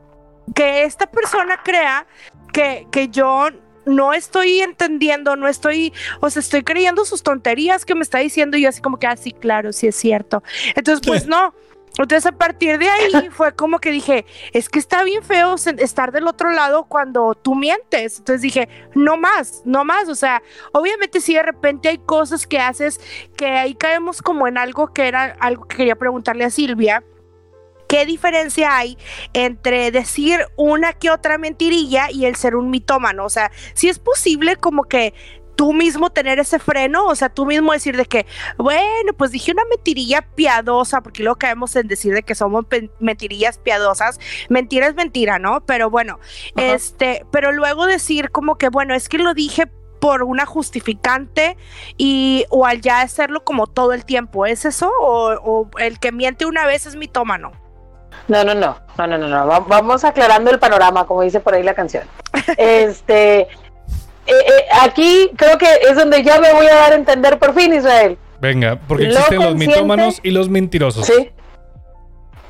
Speaker 2: que esta persona crea que, que yo no estoy entendiendo, no estoy, o sea, estoy creyendo sus tonterías que me está diciendo y yo así como que, ah, sí, claro, sí es cierto. Entonces, pues no. Entonces a partir de ahí fue como que dije, es que está bien feo estar del otro lado cuando tú mientes. Entonces dije, no más, no más. O sea, obviamente si de repente hay cosas que haces que ahí caemos como en algo que era algo que quería preguntarle a Silvia. ¿Qué diferencia hay entre decir una que otra mentirilla y el ser un mitómano? O sea, si es posible como que tú mismo tener ese freno, o sea, tú mismo decir de que, bueno, pues dije una mentirilla piadosa, porque luego caemos en decir de que somos mentirillas piadosas, mentira es mentira, ¿no? Pero bueno,
Speaker 4: Ajá.
Speaker 2: este, pero luego decir como que, bueno, es que lo dije por una justificante y o al ya hacerlo como todo el tiempo, ¿es eso? O, o el que miente una vez es mitómano.
Speaker 4: No, no, no, no, no, no, no. Va- Vamos aclarando el panorama, como dice por ahí la canción. Este, eh, eh, aquí creo que es donde ya me voy a dar a entender por fin, Israel.
Speaker 1: Venga, porque
Speaker 4: Lo
Speaker 1: existen los mitómanos y los mentirosos.
Speaker 4: Sí.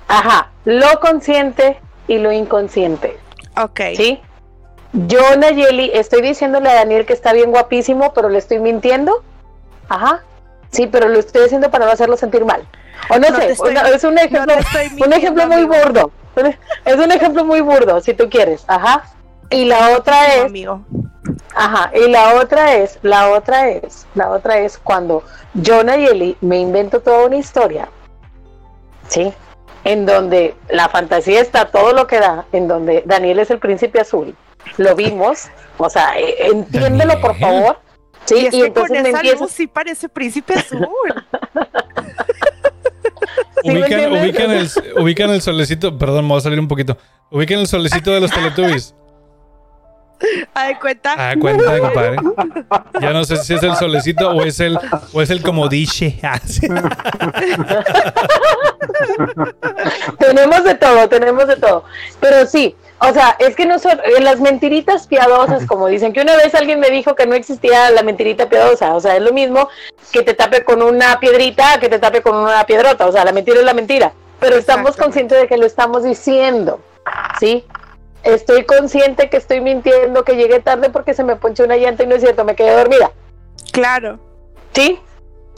Speaker 4: Ajá, lo consciente y lo inconsciente.
Speaker 2: Ok.
Speaker 4: ¿Sí? Yo, Nayeli, estoy diciéndole a Daniel que está bien guapísimo, pero le estoy mintiendo. Ajá. Sí, pero lo estoy haciendo para no hacerlo sentir mal. O no, sé,
Speaker 2: estoy-
Speaker 4: una- es un ejemplo,
Speaker 2: no
Speaker 4: un ejemplo muy
Speaker 2: amigo.
Speaker 4: burdo. Es un ejemplo muy burdo, si tú quieres. Ajá. Y la otra
Speaker 2: No,
Speaker 4: es,
Speaker 2: amigo.
Speaker 4: ajá, y la otra es, la otra es, la otra es cuando yo, Nayeli, me invento toda una historia. ¿Sí? En donde la fantasía está todo lo que da, en donde Daniel es el príncipe azul. Lo vimos, o sea, eh, entiéndelo por favor. Sí,
Speaker 2: y
Speaker 4: y,
Speaker 2: es que con
Speaker 4: entonces me
Speaker 2: esa
Speaker 4: empiezas.
Speaker 2: luz sí parece príncipe azul.
Speaker 4: ¿Sí me
Speaker 1: ubican, ubican, el, ubican el solecito, perdón, me voy a salir un poquito. Ubican el solecito de los Teletubbies.
Speaker 2: ¿A de cuenta?
Speaker 1: Ah, cuenta, compadre. Ya no sé si es el solecito o es el, o es el como dice. Ah,
Speaker 4: tenemos de todo, tenemos de todo. Pero sí, o sea, es que no son en las mentiritas piadosas, como dicen, que una vez alguien me dijo que no existía la mentirita piadosa, o sea, es lo mismo que te tape con una piedrita a que te tape con una piedrota, o sea, la mentira es la mentira, pero estamos conscientes de que lo estamos diciendo, ¿sí? Estoy consciente que estoy mintiendo, que llegué tarde porque se me ponchó una llanta y no es cierto, me quedé dormida.
Speaker 2: Claro.
Speaker 4: ¿Sí?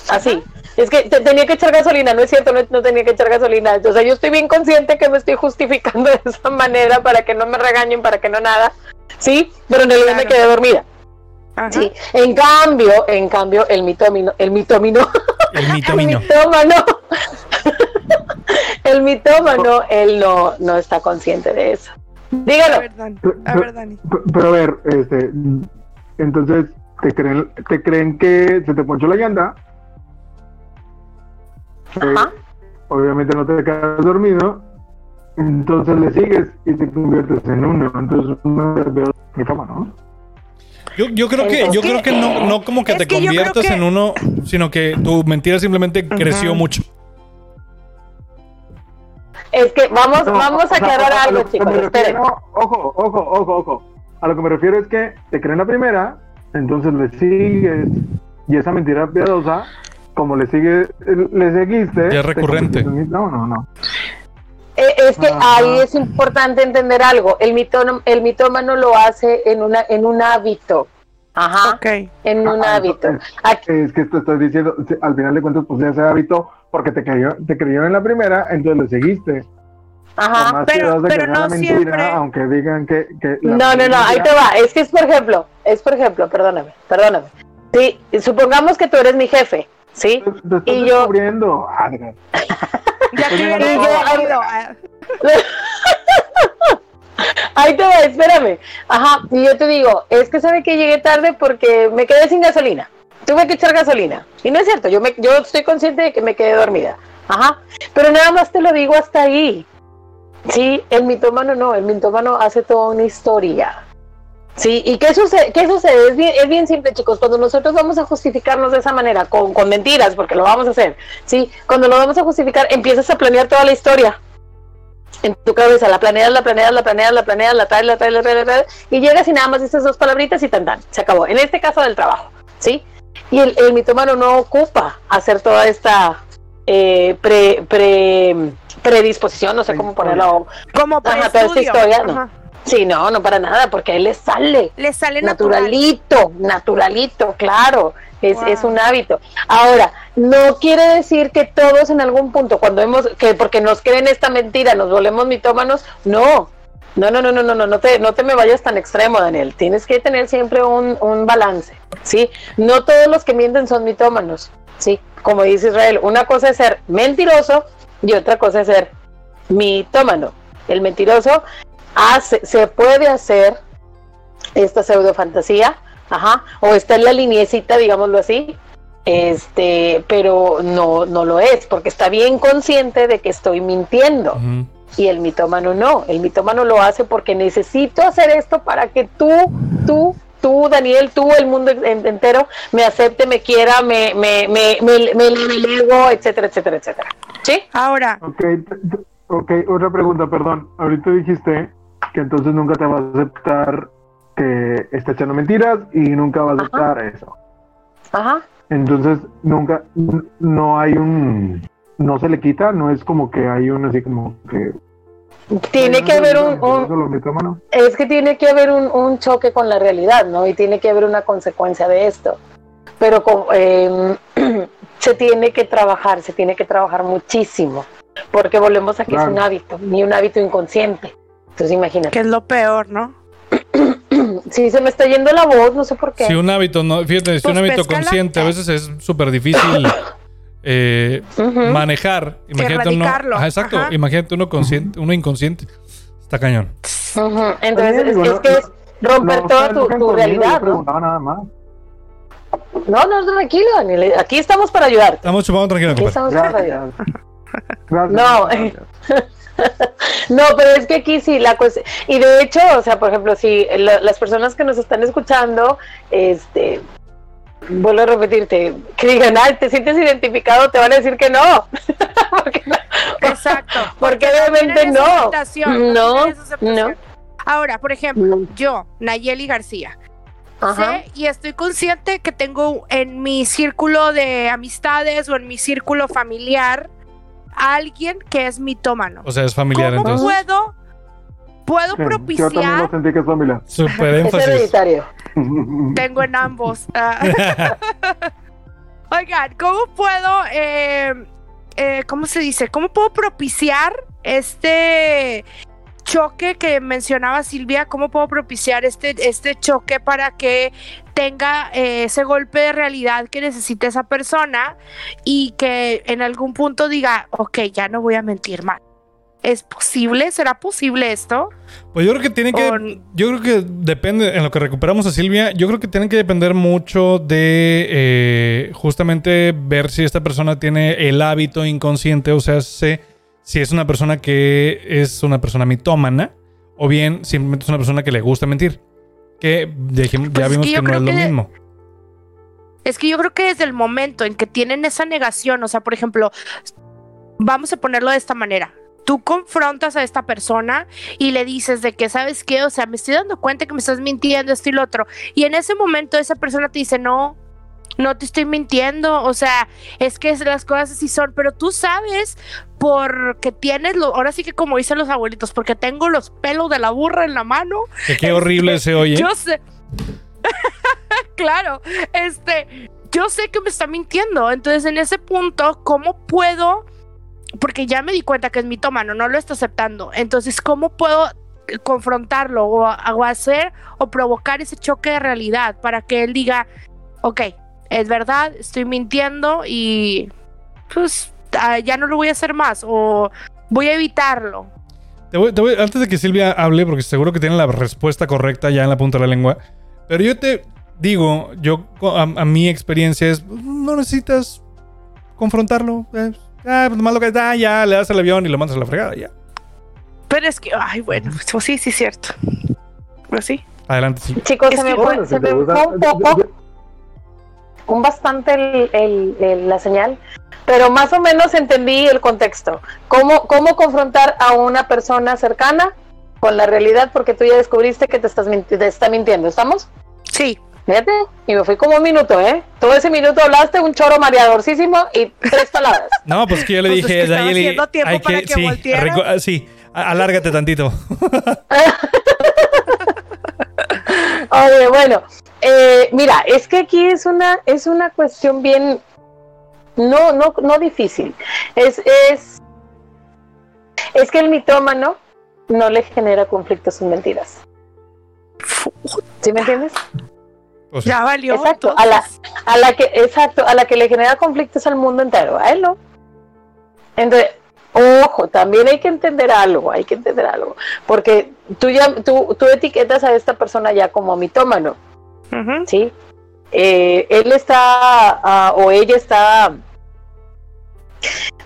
Speaker 4: Así. Es que te- tenía que echar gasolina, no es cierto, no, no tenía que echar gasolina. O sea, yo estoy bien consciente que me estoy justificando de esa manera para que no me regañen, para que no nada. Sí, pero en realidad me quedé dormida.
Speaker 2: Ajá.
Speaker 4: Sí. En cambio, en cambio, el mitómino, el mitómino,
Speaker 1: El
Speaker 4: el
Speaker 1: mitomino.
Speaker 4: mitómano, el mitómano, él no, no está consciente de eso.
Speaker 2: A
Speaker 4: Dígalo.
Speaker 2: ver, Dani.
Speaker 3: Pero-
Speaker 2: A ver, Dani.
Speaker 3: Pero a ver, este, entonces, ¿te creen, te creen que se te ponchó la llanta? Eh,
Speaker 4: Ajá.
Speaker 3: obviamente no te quedas dormido, entonces le sigues y te conviertes en uno. Entonces, uno es peor que cama, ¿no?
Speaker 1: Yo, yo creo que, yo creo que no, no como que
Speaker 2: es
Speaker 1: te
Speaker 2: que
Speaker 1: conviertas
Speaker 2: que-
Speaker 1: en uno, sino que tu mentira simplemente creció mucho.
Speaker 4: Es que vamos,
Speaker 3: No,
Speaker 4: vamos a aclarar algo, chicos. Esperen.
Speaker 3: Ojo, ojo, ojo, ojo. A lo que me refiero es que te creen la primera, entonces le sigues y esa mentira piadosa, como le sigue, le seguiste.
Speaker 1: Ya es
Speaker 3: te
Speaker 1: recurrente.
Speaker 3: No, no, no.
Speaker 4: Eh, es que
Speaker 3: Ajá.
Speaker 4: ahí es importante entender algo. El mitómano, el mitómano lo hace en una, en un hábito. Ajá.
Speaker 2: Ok.
Speaker 4: En un
Speaker 3: Ah,
Speaker 4: hábito. Aquí-
Speaker 3: Es que te estás diciendo, al final de cuentas, pues ya ese hábito, porque te creyó, te creyó en la primera, entonces le seguiste.
Speaker 4: Ajá.
Speaker 3: más
Speaker 2: pero-
Speaker 3: que
Speaker 2: pero no
Speaker 3: mentira,
Speaker 2: siempre.
Speaker 3: aunque digan que. que
Speaker 4: No, no, no, ahí te va. Es que es por ejemplo, es por ejemplo, perdóname, perdóname. Sí, supongamos que tú eres mi jefe, ¿sí?
Speaker 3: Te, te
Speaker 4: Y yo-
Speaker 2: Ya
Speaker 3: Pues
Speaker 2: te
Speaker 4: Ahí te va, espérame. Ajá, y yo te digo, es que sabe que llegué tarde porque me quedé sin gasolina. Tuve que echar gasolina. Y no es cierto, yo, me, yo estoy consciente de que me quedé dormida. Ajá, pero nada más te lo digo hasta ahí. Sí, el mitómano no, el mitómano hace toda una historia. Sí, ¿y qué sucede? ¿Qué sucede? Es bien, es bien simple, chicos. Cuando nosotros vamos a justificarnos de esa manera, con, con mentiras, porque lo vamos a hacer, ¿sí? Cuando lo vamos a justificar, empiezas a planear toda la historia en tu cabeza, la planeas, la planeas, la planeas, la planeas, la traes, la traes, la traes, la traes, y llegas y nada más dices dos palabritas y tan tan, se acabó. En este caso del trabajo, ¿sí? Y el, el mitómano no ocupa hacer toda esta eh, pre, pre, predisposición, no sé cómo ponerlo.
Speaker 2: Como para
Speaker 4: Ajá, esta historia, no.
Speaker 2: Ajá.
Speaker 4: Sí, no, no para nada, porque a él le sale
Speaker 2: Le sale natural.
Speaker 4: naturalito, naturalito, claro, es,
Speaker 2: Wow.
Speaker 4: es un hábito. Ahora, no quiere decir que todos en algún punto, cuando hemos, que porque nos creen esta mentira, nos volvemos mitómanos, no. No, no, no, no, no, no, no te, no te me vayas tan extremo, Daniel. Tienes que tener siempre un, un balance, ¿sí? No todos los que mienten son mitómanos, ¿sí? Como dice Israel, una cosa es ser mentiroso y otra cosa es ser mitómano. El mentiroso hace, se puede hacer esta pseudo fantasía, ajá, o está en la liniecita, digámoslo así, este, pero no, no lo es, porque está bien consciente de que estoy mintiendo. Y el mitómano no, el mitómano lo hace porque necesito hacer esto para que tú, tú, tú, Daniel, tú, el mundo en- entero, me acepte, me quiera, me, me, me, me, me eleve el ego, etcétera, etcétera, etcétera. ¿Sí?
Speaker 2: Ahora,
Speaker 3: Ok, ok, otra pregunta, perdón. Ahorita dijiste que entonces nunca te vas a aceptar que está echando mentiras y nunca vas a aceptar eso.
Speaker 4: Ajá.
Speaker 3: Entonces, nunca, no hay un, no se le quita, no es como que hay un así como que...
Speaker 4: Tiene que haber un, es que tiene que haber un, un choque con la realidad, ¿no? Y tiene que haber una consecuencia de esto. Pero eh, se tiene que trabajar, se tiene que trabajar muchísimo, porque volvemos a que
Speaker 3: Claro.
Speaker 4: es un hábito, y un hábito inconsciente. Entonces imagínate.
Speaker 2: Que es lo peor, ¿no?
Speaker 4: Sí, se me está yendo la voz, no sé por qué.
Speaker 1: Si un hábito, no, fíjate, si
Speaker 2: Pues
Speaker 1: un hábito
Speaker 2: péscala.
Speaker 1: consciente a veces es súper difícil eh, manejar. Imagínate uno. Ajá, exacto.
Speaker 2: Ajá.
Speaker 1: Imagínate uno consciente, uno inconsciente. Está cañón.
Speaker 4: Entonces,
Speaker 3: Oye,
Speaker 4: es,
Speaker 3: digo,
Speaker 4: es
Speaker 3: no-
Speaker 4: que es romper
Speaker 3: No
Speaker 4: toda tu, realidad, ¿no?
Speaker 3: nada más.
Speaker 4: No, no, tranquilo, Daniel. Aquí estamos para ayudarte.
Speaker 1: Estamos chupando tranquilo,
Speaker 4: Aquí
Speaker 1: compadre.
Speaker 4: estamos para ayudar.
Speaker 3: Gracias. Gracias.
Speaker 4: No.
Speaker 3: Gracias.
Speaker 4: No, pero es que aquí sí, la cuestión. Y de hecho, o sea, por ejemplo, si la- las personas que nos están escuchando, este. Vuelvo a repetirte, que digan, ay, ¿te sientes identificado? Te van a decir que no. Porque no.
Speaker 2: Exacto.
Speaker 4: Porque obviamente no. No, no.
Speaker 2: Ahora, por ejemplo, yo, Nayeli García,
Speaker 4: Ajá.
Speaker 2: sé y estoy consciente que tengo en mi círculo de amistades o en mi círculo familiar a alguien que es mitómano.
Speaker 1: O sea, es familiar
Speaker 2: ¿Cómo
Speaker 1: entonces.
Speaker 2: puedo, puedo
Speaker 3: Sí, Yo también
Speaker 2: propiciar?
Speaker 3: lo sentí que es familiar.
Speaker 1: Súper
Speaker 4: Es
Speaker 1: énfasis.
Speaker 4: hereditario.
Speaker 2: Tengo en ambos. Ah. Oigan, ¿cómo puedo, eh, eh, cómo se dice? ¿Cómo puedo propiciar este choque que mencionaba Silvia? ¿Cómo puedo propiciar este, este choque para que tenga eh, ese golpe de realidad que necesita esa persona y que en algún punto diga, ok, ya no voy a mentir más? ¿Es posible? ¿Será posible esto?
Speaker 1: Pues yo creo que tiene que.
Speaker 2: O-
Speaker 1: Yo creo que depende, en lo que recuperamos a Silvia, yo creo que tiene que depender mucho de eh, justamente ver si esta persona tiene el hábito inconsciente, o sea, sé si es una persona que es una persona mitómana, o bien simplemente es una persona que le gusta mentir. Que
Speaker 2: Pues
Speaker 1: ya
Speaker 2: es
Speaker 1: vimos
Speaker 2: que
Speaker 1: no es lo
Speaker 2: que-
Speaker 1: mismo.
Speaker 2: Es que yo creo que desde el momento en que tienen esa negación, o sea, por ejemplo, vamos a ponerlo de esta manera. Tú confrontas a esta persona y le dices de que, ¿sabes qué? O sea, me estoy dando cuenta que me estás mintiendo, esto y lo otro. Y en ese momento esa persona te dice, no, no te estoy mintiendo. O sea, es que las cosas así son, pero tú sabes porque tienes, lo, ahora sí que como dicen los abuelitos, porque tengo los pelos de la burra en la mano
Speaker 1: Que qué horrible se oye.
Speaker 2: yo sé. claro, este, yo sé que me está mintiendo. Entonces, en ese punto, ¿cómo puedo? Porque ya me di cuenta que es mitómano, no lo está aceptando. Entonces, ¿cómo puedo confrontarlo o, o hacer o provocar ese choque de realidad para que él diga, ok, es verdad, estoy mintiendo y pues ah, ya no lo voy a hacer más o voy a evitarlo.
Speaker 1: Te voy- te voy- antes de que Silvia hable, porque seguro que tiene la respuesta correcta ya en la punta de la lengua, pero yo te digo, yo a, a mi experiencia es, no necesitas confrontarlo. eh, ah, pues nomás lo que da, ya le das al avión y lo mandas a la fregada, ya.
Speaker 2: Pero es que, ay, bueno, pues sí, sí, es cierto. Pues sí.
Speaker 1: Adelante, sí.
Speaker 4: Chicos,
Speaker 2: Es
Speaker 4: se me fue, se me fue un poco, un bastante el- el- el- la señal, pero más o menos entendí el contexto. ¿Cómo, cómo confrontar a una persona cercana con la realidad porque tú ya descubriste que te, estás minti- te está mintiendo, ¿estamos?
Speaker 2: Sí.
Speaker 4: Fíjate, y me fui como un minuto, ¿eh? Todo ese minuto hablaste un choro mareadorcísimo y tres palabras.
Speaker 1: No, pues que yo le
Speaker 2: Pues es
Speaker 1: dije,
Speaker 2: que estaba
Speaker 1: Dayeli,
Speaker 2: haciendo tiempo
Speaker 1: hay
Speaker 2: para
Speaker 1: que,
Speaker 2: que
Speaker 1: sí, ah, sí, alárgate tantito.
Speaker 4: Oye, bueno, eh, mira, es que aquí es una, es una cuestión bien, no, no, no difícil. Es, es, es que el mitómano no le genera conflictos sus mentiras. ¿Sí me entiendes?
Speaker 1: O sea,
Speaker 2: Ya valió.
Speaker 4: Exacto, a la, a la que, exacto, a la que le genera conflictos al mundo entero, a él no. Entonces, ojo, también hay que entender algo, hay que entender algo, porque tú ya, tú, tú etiquetas a esta persona ya como mitómano. ¿sí? Eh, él está, ah, o ella está,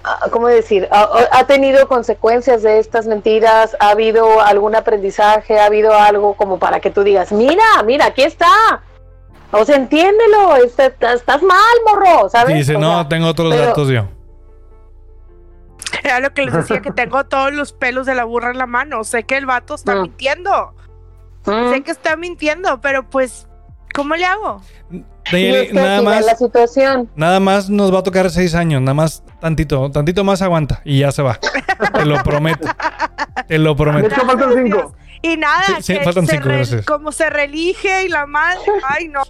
Speaker 4: ah, ¿cómo decir? Ah, ha tenido consecuencias de estas mentiras, ha habido algún aprendizaje, ha habido algo como para que tú digas, mira, mira, aquí está. O sea, entiéndelo, estás, estás mal, morro, ¿sabes?
Speaker 1: dice,
Speaker 4: O
Speaker 1: no, tengo otros
Speaker 4: pero-
Speaker 1: datos yo.
Speaker 2: Era lo que les decía que tengo todos los pelos de la burra en la mano. Sé que el vato está
Speaker 4: Mm.
Speaker 2: mintiendo.
Speaker 4: Mm.
Speaker 2: Sé que está mintiendo, pero pues, ¿cómo le hago?
Speaker 4: Y
Speaker 1: Nayeli,
Speaker 4: es que
Speaker 1: nada más,
Speaker 4: la situación.
Speaker 1: nada más nos va a tocar seis años, nada más tantito, tantito más aguanta y ya se va. Te lo prometo. Te lo
Speaker 3: De
Speaker 1: prometo.
Speaker 3: hecho, faltan cinco.
Speaker 2: Y nada,
Speaker 1: Sí, sí,
Speaker 2: que
Speaker 1: faltan
Speaker 2: se
Speaker 1: cinco
Speaker 2: re- como se relige y la madre. Ay, no.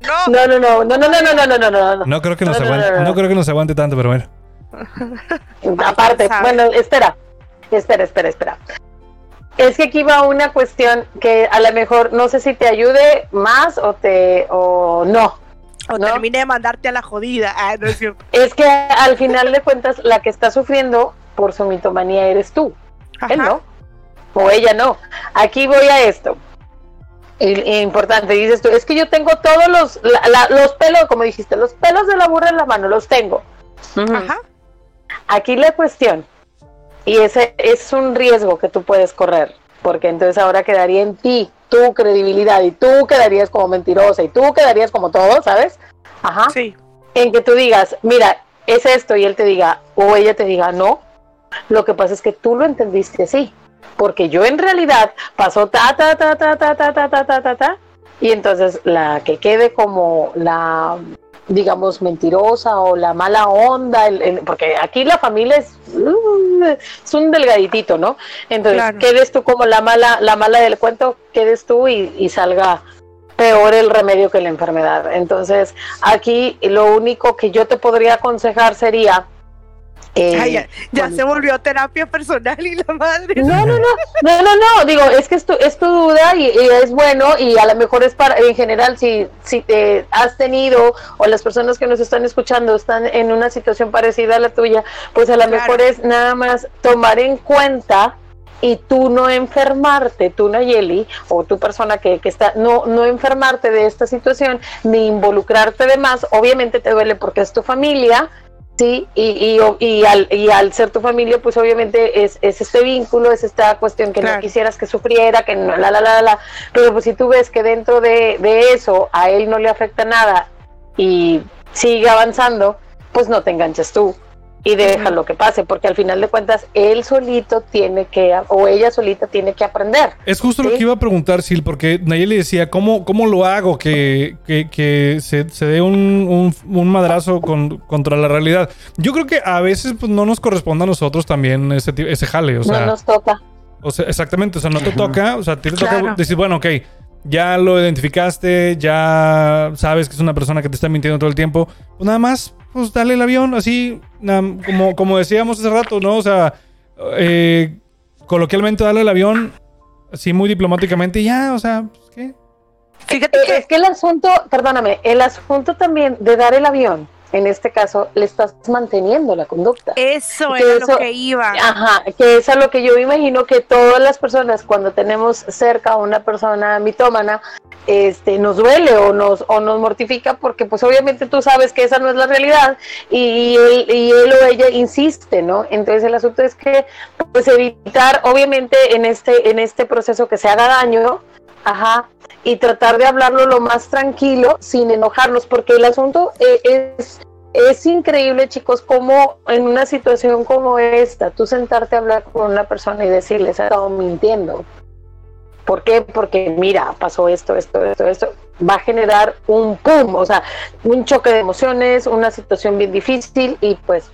Speaker 2: No.
Speaker 4: No, no, no, no, no, no, no, no, no, no, no, no.
Speaker 1: No creo que nos
Speaker 4: No, no,
Speaker 1: aguante,
Speaker 4: no, no.
Speaker 1: no creo que nos aguante tanto, pero bueno.
Speaker 4: Aparte, bueno, espera, espera, espera, espera. Es que aquí va una cuestión que a lo mejor no sé si te ayude más o te o no.
Speaker 2: O
Speaker 4: ¿no?
Speaker 2: termine de mandarte a la jodida. Ah, no es cierto.
Speaker 4: Es que al final de cuentas la que está sufriendo por su mitomanía eres tú, él
Speaker 2: Ajá.
Speaker 4: no, o ella no. Aquí voy a esto. Importante, dices tú, es que yo tengo todos los, la- la- los pelos, como dijiste, los pelos de la burra en la mano, los tengo.
Speaker 2: Ajá.
Speaker 4: Aquí la cuestión, y ese es un riesgo que tú puedes correr, porque entonces ahora quedaría en ti tu credibilidad y tú quedarías como mentirosa y tú quedarías como todo, ¿sabes? Ajá.
Speaker 2: Sí.
Speaker 4: En que tú digas, mira, es esto y él te diga, o ella te diga, no, lo que pasa es que tú lo entendiste así, porque yo en realidad pasó ta, ta, ta, ta, ta, ta, ta, ta, ta, ta, ta, y entonces la que quede como la digamos mentirosa o la mala onda el- el- porque aquí la familia es, uh, es un delgaditito no entonces
Speaker 2: Claro.
Speaker 4: quedes tú como la mala la mala del cuento quedes tú y, y salga peor el remedio que la enfermedad. Entonces aquí lo único que yo te podría aconsejar sería eh,
Speaker 2: Ay, ya ya
Speaker 4: cuando-
Speaker 2: se volvió terapia personal y la madre.
Speaker 4: no, no, no, no, no, no, digo, es que es tu, es tu duda y, y es bueno y a lo mejor es para, en general, si, si te has tenido o las personas que nos están escuchando están en una situación parecida a la tuya, pues a lo
Speaker 2: Claro.
Speaker 4: mejor es nada más tomar en cuenta y tú no enfermarte, tú Nayeli, o tu persona que, que está, no, no enfermarte de esta situación, ni involucrarte de más, obviamente te duele porque es tu familia, Sí, y, y, y, al, y al ser tu familia, pues obviamente es, es este vínculo, es esta cuestión que
Speaker 2: Claro.
Speaker 4: no quisieras que sufriera, que no, la, la, la, la, pero pues si tú ves que dentro de, de eso a él no le afecta nada y sigue avanzando, pues no te enganches tú y deja lo que pase, porque al final de cuentas él solito tiene que, o ella solita tiene que aprender.
Speaker 1: Es justo lo que iba a preguntar, Sil, porque Nayeli decía, ¿cómo, cómo lo hago que, que, que se, se dé un, un- un madrazo con- contra la realidad? Yo creo que a veces pues, no nos corresponde a nosotros también ese, ese jale, o sea,
Speaker 4: no nos toca.
Speaker 1: o sea, exactamente, o sea, no te toca, o sea, te toca
Speaker 2: Claro.
Speaker 1: decir, bueno, ok, ya lo identificaste, ya sabes que es una persona que te está mintiendo todo el tiempo, pues nada más, pues dale el avión, así, na- como, como decíamos hace rato, ¿no? O sea, eh, coloquialmente dale el avión, así muy diplomáticamente, y ya, o sea, pues, ¿qué?
Speaker 2: Fíjate que
Speaker 4: Es que el asunto, perdóname, el asunto también de dar el avión, en este caso, le estás manteniendo la conducta.
Speaker 2: eso
Speaker 4: que eso-
Speaker 2: lo que iba.
Speaker 4: Ajá, que es a lo que yo imagino que todas las personas cuando tenemos cerca a una persona mitómana, este, nos duele o nos, o nos mortifica porque pues obviamente tú sabes que esa no es la realidad y, él, y él o ella insiste, ¿no? Entonces el asunto es que pues evitar obviamente en este, en este proceso que se haga daño, ajá, y tratar de hablarlo lo más tranquilo sin enojarnos porque el asunto eh, es es increíble, chicos, como en una situación como esta, tú sentarte a hablar con una persona y decirle, se ha estado mintiendo. ¿Por qué? Porque mira, pasó esto, esto, esto, esto. Va a generar un pum, o sea, un choque de emociones, una situación bien difícil y pues,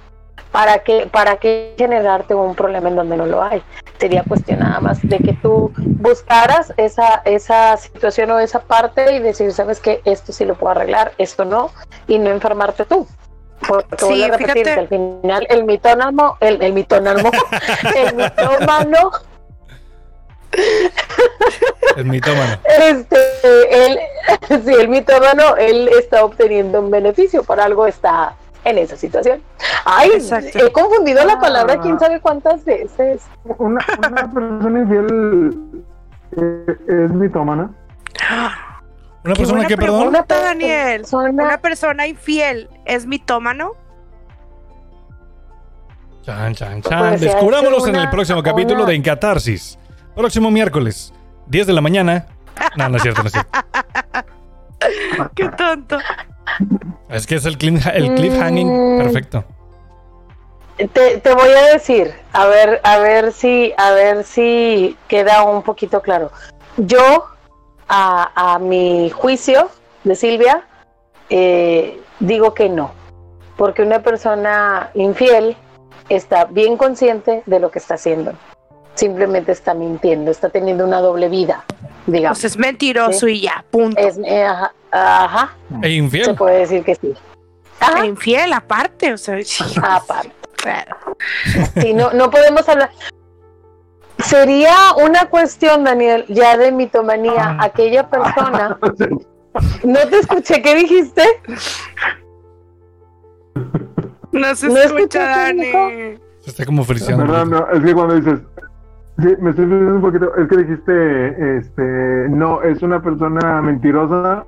Speaker 4: ¿para qué, para qué generarte un problema en donde no lo hay? Sería cuestión nada más de que tú buscaras esa, esa situación o esa parte y decir, sabes que esto sí lo puedo arreglar, esto no, y no enfermarte tú. Porque
Speaker 2: Sí,
Speaker 4: voy a repetir
Speaker 2: fíjate.
Speaker 4: que al final el mitónamo, el, el mitónamo, el mitómano,
Speaker 1: Es mitómano.
Speaker 4: este, él, sí, el mitómano, él está obteniendo un beneficio, por algo está en esa situación. Ay,
Speaker 2: Exacto.
Speaker 4: he confundido la palabra quién sabe cuántas veces.
Speaker 3: Una, una persona infiel eh, es mitómana.
Speaker 1: ¿Una persona que, perdón?
Speaker 2: pregunta, Daniel.
Speaker 4: Persona-
Speaker 2: ¿Una persona infiel es mitómano?
Speaker 1: Chan, chan, chan. Descubrámoslos en el
Speaker 4: una-
Speaker 1: próximo capítulo
Speaker 4: una-
Speaker 1: de Encatarsis. Próximo miércoles, 10 de la mañana. No, no es cierto, no es cierto.
Speaker 2: Qué tonto.
Speaker 1: Es que es el, cliff, el cliffhanging
Speaker 4: Mm.
Speaker 1: perfecto.
Speaker 4: te, te voy a decir, a ver, a ver si, a ver si queda un poquito claro. Yo, a, a mi juicio de Silvia, eh, digo que no, porque una persona infiel está bien consciente de lo que está haciendo. Simplemente está mintiendo, está teniendo una doble vida, digamos.
Speaker 2: Pues es mentiroso
Speaker 4: Sí.
Speaker 2: y ya, punto.
Speaker 4: Es, eh, ajá, ajá,
Speaker 1: E
Speaker 4: se
Speaker 1: infiel.
Speaker 4: puede decir que sí. Ajá,
Speaker 2: Infiel aparte, o sea,
Speaker 4: aparte.
Speaker 2: Claro.
Speaker 4: Sí, no, no podemos hablar. Sería una cuestión, Daniel, ya de mitomanía. Aquella persona. No te escuché, ¿qué dijiste?
Speaker 2: No se
Speaker 4: ¿No
Speaker 2: escucha, Dani.
Speaker 1: Se está como.
Speaker 3: Perdón, no, es que cuando dices, sí, me estoy perdiendo un poquito, es que dijiste, este, no, es una persona mentirosa,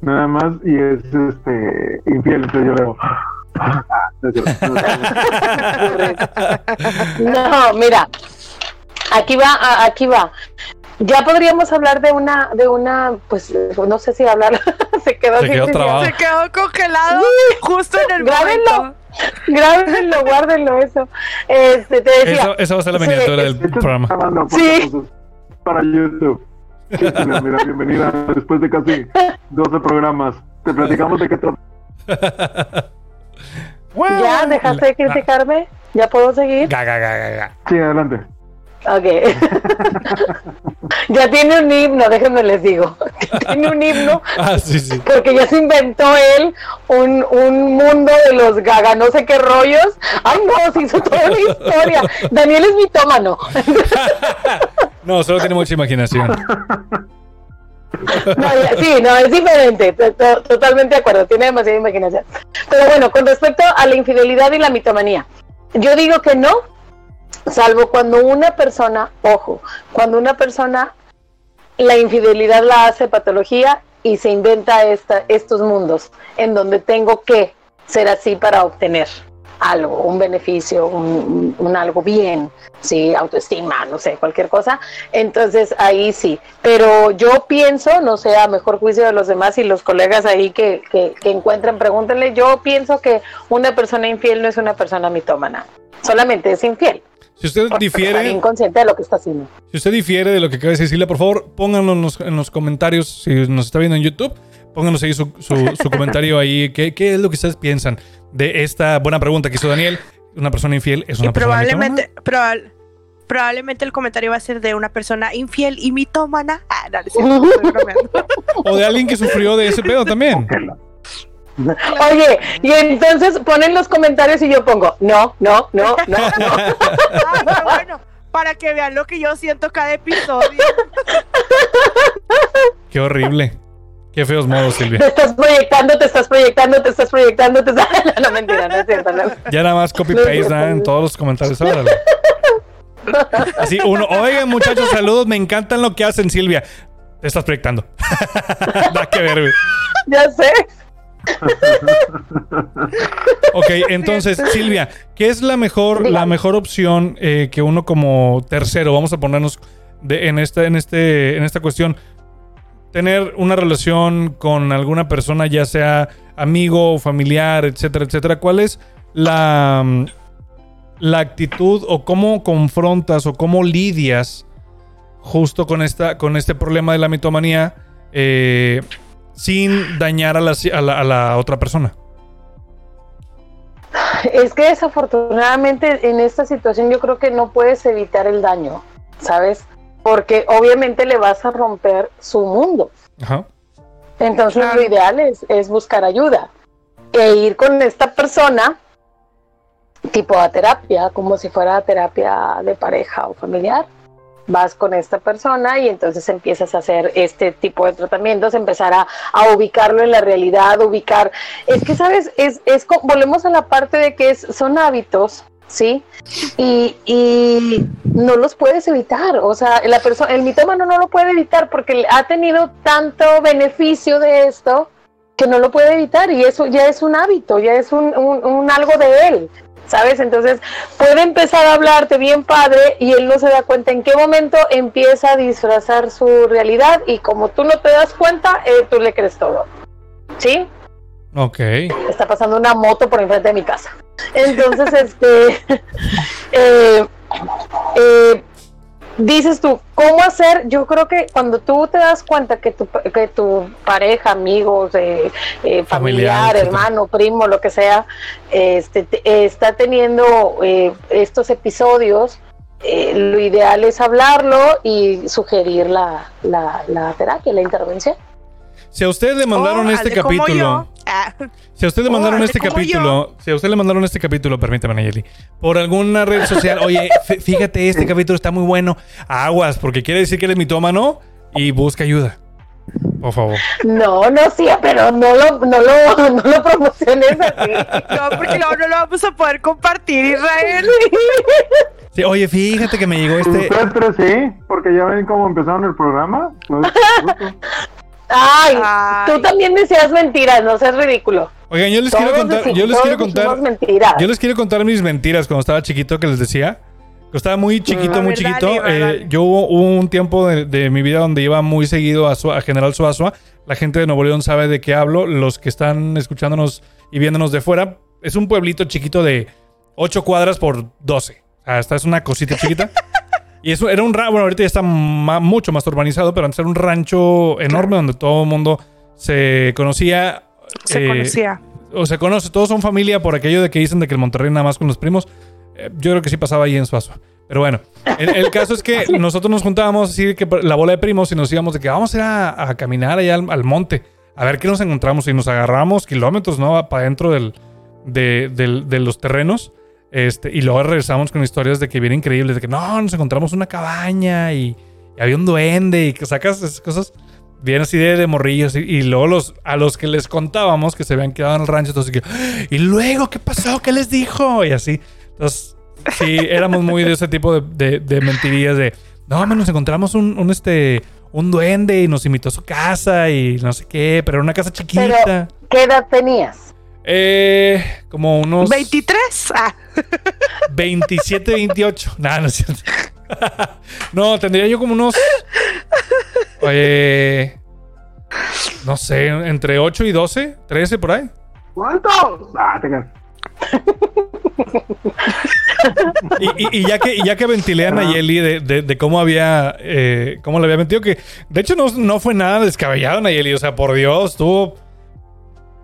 Speaker 3: nada más, y es, este, infiel, entonces yo leo, ah, no
Speaker 4: mira. Aquí va, aquí va. Ya podríamos hablar de una, de una, pues, no sé si hablar. se quedó,
Speaker 1: Se quedó.
Speaker 2: Se quedó congelado justo en el
Speaker 4: Grábenlo.
Speaker 2: momento.
Speaker 4: Grábenlo, guárdenlo eso. Este, te decía.
Speaker 1: Esa, esa va a ser la
Speaker 4: Sí,
Speaker 1: miniatura del programa.
Speaker 3: grabando
Speaker 4: Sí.
Speaker 3: para YouTube. Sí, mira, mira, bienvenida después de casi 12 programas. Te platicamos de qué trata.
Speaker 4: ¿Ya dejaste de criticarme? ¿Ya puedo seguir?
Speaker 1: Ga, ga, ga.
Speaker 3: Sí, adelante.
Speaker 4: Ok. ya tiene un himno, déjenme les digo. tiene un himno
Speaker 1: Ah, sí, sí.
Speaker 4: porque ya se inventó él un, un mundo de los gaga, no sé qué rollos. Ay, no, se hizo toda una historia. Daniel es mitómano.
Speaker 1: No, solo tiene mucha imaginación.
Speaker 4: No, sí, no, es diferente. to- to- Totalmente de acuerdo, tiene demasiada imaginación. Pero bueno, con respecto a la infidelidad y la mitomanía, yo digo que no, salvo cuando una persona, ojo, cuando una persona la infidelidad la hace patología y se inventa esta, estos mundos en donde tengo que ser así para obtener algo, un beneficio, un, algo bien, sí, autoestima, no sé, cualquier cosa. Entonces ahí sí. Pero yo pienso, no sé, a mejor juicio de los demás y los colegas ahí que, que, que encuentren, pregúntenle, yo pienso que una persona infiel no es una persona mitómana, solamente es infiel.
Speaker 1: Si usted difiere,
Speaker 4: bien consciente de lo que está haciendo.
Speaker 1: si usted difiere de lo que acaba de decir Silvia, por favor, pónganlo en los, en los comentarios. Si nos está viendo en YouTube, pónganos ahí su, su- su comentario ahí. ¿Qué, ¿Qué es lo que ustedes piensan de esta buena pregunta que hizo Daniel? ¿Una persona infiel es
Speaker 2: Y
Speaker 1: una persona
Speaker 2: probablemente, probable- probablemente el comentario va a ser de una persona infiel y mitómana. Ah, no, no
Speaker 1: mitómana? O de alguien que sufrió de ese pedo también.
Speaker 4: Oye, y entonces ponen los comentarios y yo pongo, no, no, no, no, no.
Speaker 2: Ah, pero bueno, para que vean lo que yo siento cada episodio.
Speaker 1: Qué horrible. Qué feos modos,
Speaker 4: Te
Speaker 1: Silvia.
Speaker 4: estás proyectando, te estás proyectando, te estás proyectando, te estás... No, mentira, no es cierto. no.
Speaker 1: Ya nada más copy-paste ¿no? en todos los comentarios. Órale. Así, uno, oigan muchachos, saludos, me encantan lo que hacen, Silvia. Te estás proyectando. da que ver, güey.
Speaker 4: Ya sé.
Speaker 1: Ok, entonces, Silvia, ¿qué es la mejor, la mejor opción eh, que uno como tercero, vamos a ponernos de- en, esta, en, este, en esta cuestión, tener una relación con alguna persona, ya sea amigo, familiar, etcétera, etcétera? ¿Cuál es la, la actitud o cómo confrontas o cómo lidias justo con, esta, con este problema de la mitomanía eh, sin dañar a la, a la- a la otra persona?
Speaker 4: Es que desafortunadamente en esta situación yo creo que no puedes evitar el daño, ¿sabes? Porque obviamente le vas a romper su mundo.
Speaker 1: Ajá.
Speaker 4: Entonces
Speaker 2: Claro.
Speaker 4: lo ideal es, es buscar ayuda e ir con esta persona tipo a terapia, como si fuera terapia de pareja o familiar. Vas con esta persona y entonces empiezas a hacer este tipo de tratamientos, empezar a, a ubicarlo en la realidad, ubicar. Es que, ¿sabes? Es, es, volvemos a la parte de que es, son hábitos, ¿sí? Y, y no los puedes evitar. O sea, la persona, el mitómano no lo puede evitar porque ha tenido tanto beneficio de esto que no lo puede evitar y eso ya es un hábito, ya es un- un algo de él. ¿Sabes? Entonces puede empezar a hablarte bien padre y él no se da cuenta en qué momento empieza a disfrazar su realidad y como tú no te das cuenta, eh, tú le crees todo. ¿Sí?
Speaker 1: Ok.
Speaker 4: Está pasando una moto por enfrente de mi casa. Entonces, este, eh, eh, dices tú, ¿cómo hacer? Yo creo que cuando tú te das cuenta que tu, que tu pareja, amigos, eh, eh, familiar,
Speaker 1: etcétera.
Speaker 4: hermano, primo, lo que sea, este, te- está teniendo eh, estos episodios, eh, lo ideal es hablarlo y sugerir la, la, la terapia, la intervención.
Speaker 1: Si a usted le mandaron
Speaker 2: Oh,
Speaker 1: este capítulo,
Speaker 2: yo. Ah,
Speaker 1: si a usted le
Speaker 2: Oh,
Speaker 1: mandaron
Speaker 2: hazle
Speaker 1: este capítulo, si a usted le mandaron este capítulo, permítame, Nayeli, por alguna red social, oye, fí- fíjate, este capítulo está muy bueno, aguas, porque quiere decir que eres mitómano y busca ayuda. Por favor.
Speaker 4: No, no, sí, pero no lo, no lo, no lo promociones así.
Speaker 2: no, porque luego no lo vamos a poder compartir, Israel.
Speaker 1: Sí, oye, fíjate que me llegó este.
Speaker 3: Ustedes sí, porque ya ven cómo empezaron el programa. No es justo.
Speaker 4: Ay,
Speaker 2: Ay.
Speaker 4: tú también decías mentiras, no seas ridículo.
Speaker 1: Oigan, yo les quiero
Speaker 4: Todos
Speaker 1: contar,
Speaker 4: deci-
Speaker 1: yo les quiero contar,
Speaker 4: mentiras.
Speaker 1: yo les quiero contar mis mentiras cuando estaba chiquito que les decía. Cuando estaba muy chiquito,
Speaker 2: A
Speaker 1: muy
Speaker 2: ver,
Speaker 1: chiquito.
Speaker 2: dale, dale,
Speaker 1: eh,
Speaker 2: dale.
Speaker 1: yo hubo, hubo un tiempo de, de mi vida donde iba muy seguido a, Sua- a General Suazua. La gente de Nuevo León sabe de qué hablo. Los que están escuchándonos y viéndonos de fuera, es un pueblito chiquito de 8 cuadras por 12. O sea, esta es una cosita chiquita. Y eso era un rancho, bueno, ahorita ya está mucho más urbanizado, pero antes era un rancho enorme donde todo el mundo se conocía.
Speaker 2: Se
Speaker 1: eh,
Speaker 2: conocía.
Speaker 1: o se conoce, todos son familia por aquello de que dicen de que el Monterrey nada más con los primos. Eh, yo creo que sí pasaba ahí en Suazo. Pero bueno, el, el caso es que nosotros nos juntábamos así de que la bola de primos y nos íbamos de que vamos a ir a, a caminar allá al, al monte a ver qué nos encontramos y nos agarramos kilómetros, ¿no? Para dentro del, de, del- de los terrenos. Este, y luego regresamos con historias de que bien increíbles, de que no, nos encontramos una cabaña y, y había un duende y que sacas esas cosas bien así de, de morrillos. Y, y luego los, a los que les contábamos que se habían quedado en el rancho, entonces que, "Ah, y luego, ¿qué pasó? ¿Qué les dijo? Y así. Entonces, sí, éramos muy de ese tipo de, de, de mentirillas de, no, me nos encontramos un, un, este, un duende y nos invitó a su casa y no sé qué, pero era una casa chiquita.
Speaker 4: Pero, ¿qué edad tenías?
Speaker 1: Eh, como unos
Speaker 2: 23. Ah,
Speaker 1: 27, 28. Nada, no es cierto. no, tendría yo como unos. Oye. No sé, entre 8 y 12, 13 por ahí.
Speaker 3: ¿Cuántos? Ah, te creas.
Speaker 1: Y, y- y ya que, y ya que ventilé a Nayeli de, de- de cómo había. eh, cómo le había mentido, que de hecho no, no fue nada descabellado, Nayeli. O sea, por Dios, estuvo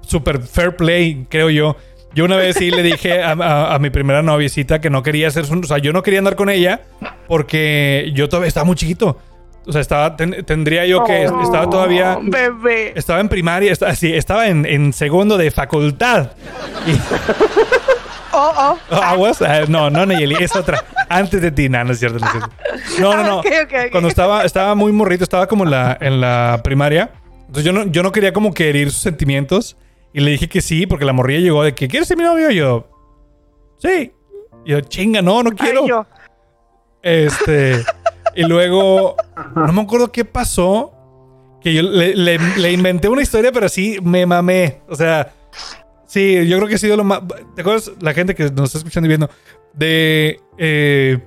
Speaker 1: super fair play, creo yo. Yo una vez sí le dije a, a- a mi primera noviecita que no quería hacer su. O sea, yo no quería andar con ella porque yo todavía estaba muy chiquito. O sea, estaba, ten- tendría yo que.
Speaker 4: Oh.
Speaker 1: Estaba todavía.
Speaker 2: bebé.
Speaker 1: Estaba en primaria, estaba, sí, estaba en, en segundo de facultad. Y,
Speaker 2: Oh, oh.
Speaker 1: Oh, ¿Aguas? Ah, no, no, Nayeli, es otra. Antes de ti, no, no es cierto. No, es cierto. no, no. no.
Speaker 2: Ok, ok, ok.
Speaker 1: Cuando estaba, estaba muy morrito, estaba como en la, en la primaria. Entonces yo no, yo no quería como que herir sus sentimientos. Y le dije que sí, porque la morrilla llegó de que, ¿quieres ser mi novio? Y yo, sí. Y yo, chinga, no, no quiero.
Speaker 2: Ay, yo.
Speaker 1: Este. y luego, no me acuerdo qué pasó. Que yo le, le- le inventé una historia, pero sí me mamé. O sea, sí, yo creo que ha sido lo más. ¿Te acuerdas la gente que nos está escuchando y viendo? De. eh,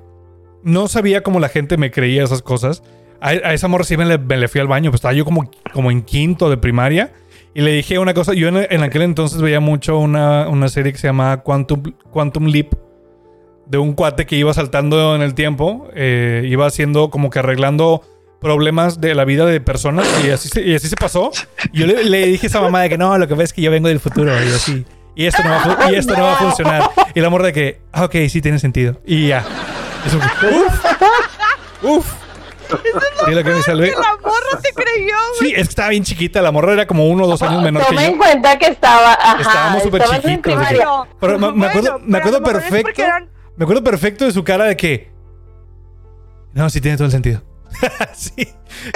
Speaker 1: no sabía cómo la gente me creía esas cosas. A, a esa morra sí me le, me le fui al baño, pues estaba yo como, como en quinto de primaria. Y le dije una cosa. Yo en, en aquel entonces veía mucho una, una serie que se llamaba Quantum, Quantum Leap de un cuate que iba saltando en el tiempo, eh, iba haciendo como que arreglando problemas de la vida de personas y así se, y así se pasó. Yo le, le dije a esa mamá de que no, lo que ves es que yo vengo del futuro y así. Y esto no va, a y esto no va a funcionar. Y la morra de que, ah, ok, sí tiene sentido. Y ya. Eso fue, uf, Y lo que me salvé.
Speaker 2: La morra te creyó, güey.
Speaker 1: Sí, es que estaba bien chiquita. La morra era como uno o dos años menor que
Speaker 4: Toma en
Speaker 1: yo.
Speaker 4: cuenta que estaba. Ajá,
Speaker 1: Estábamos súper chiquitos, de que-
Speaker 4: primaria.
Speaker 1: Pero me, me acuerdo,
Speaker 2: Bueno,
Speaker 1: me perfecto.
Speaker 2: eran-
Speaker 1: Me acuerdo perfecto de su cara de que. No, sí tiene todo el sentido. sí.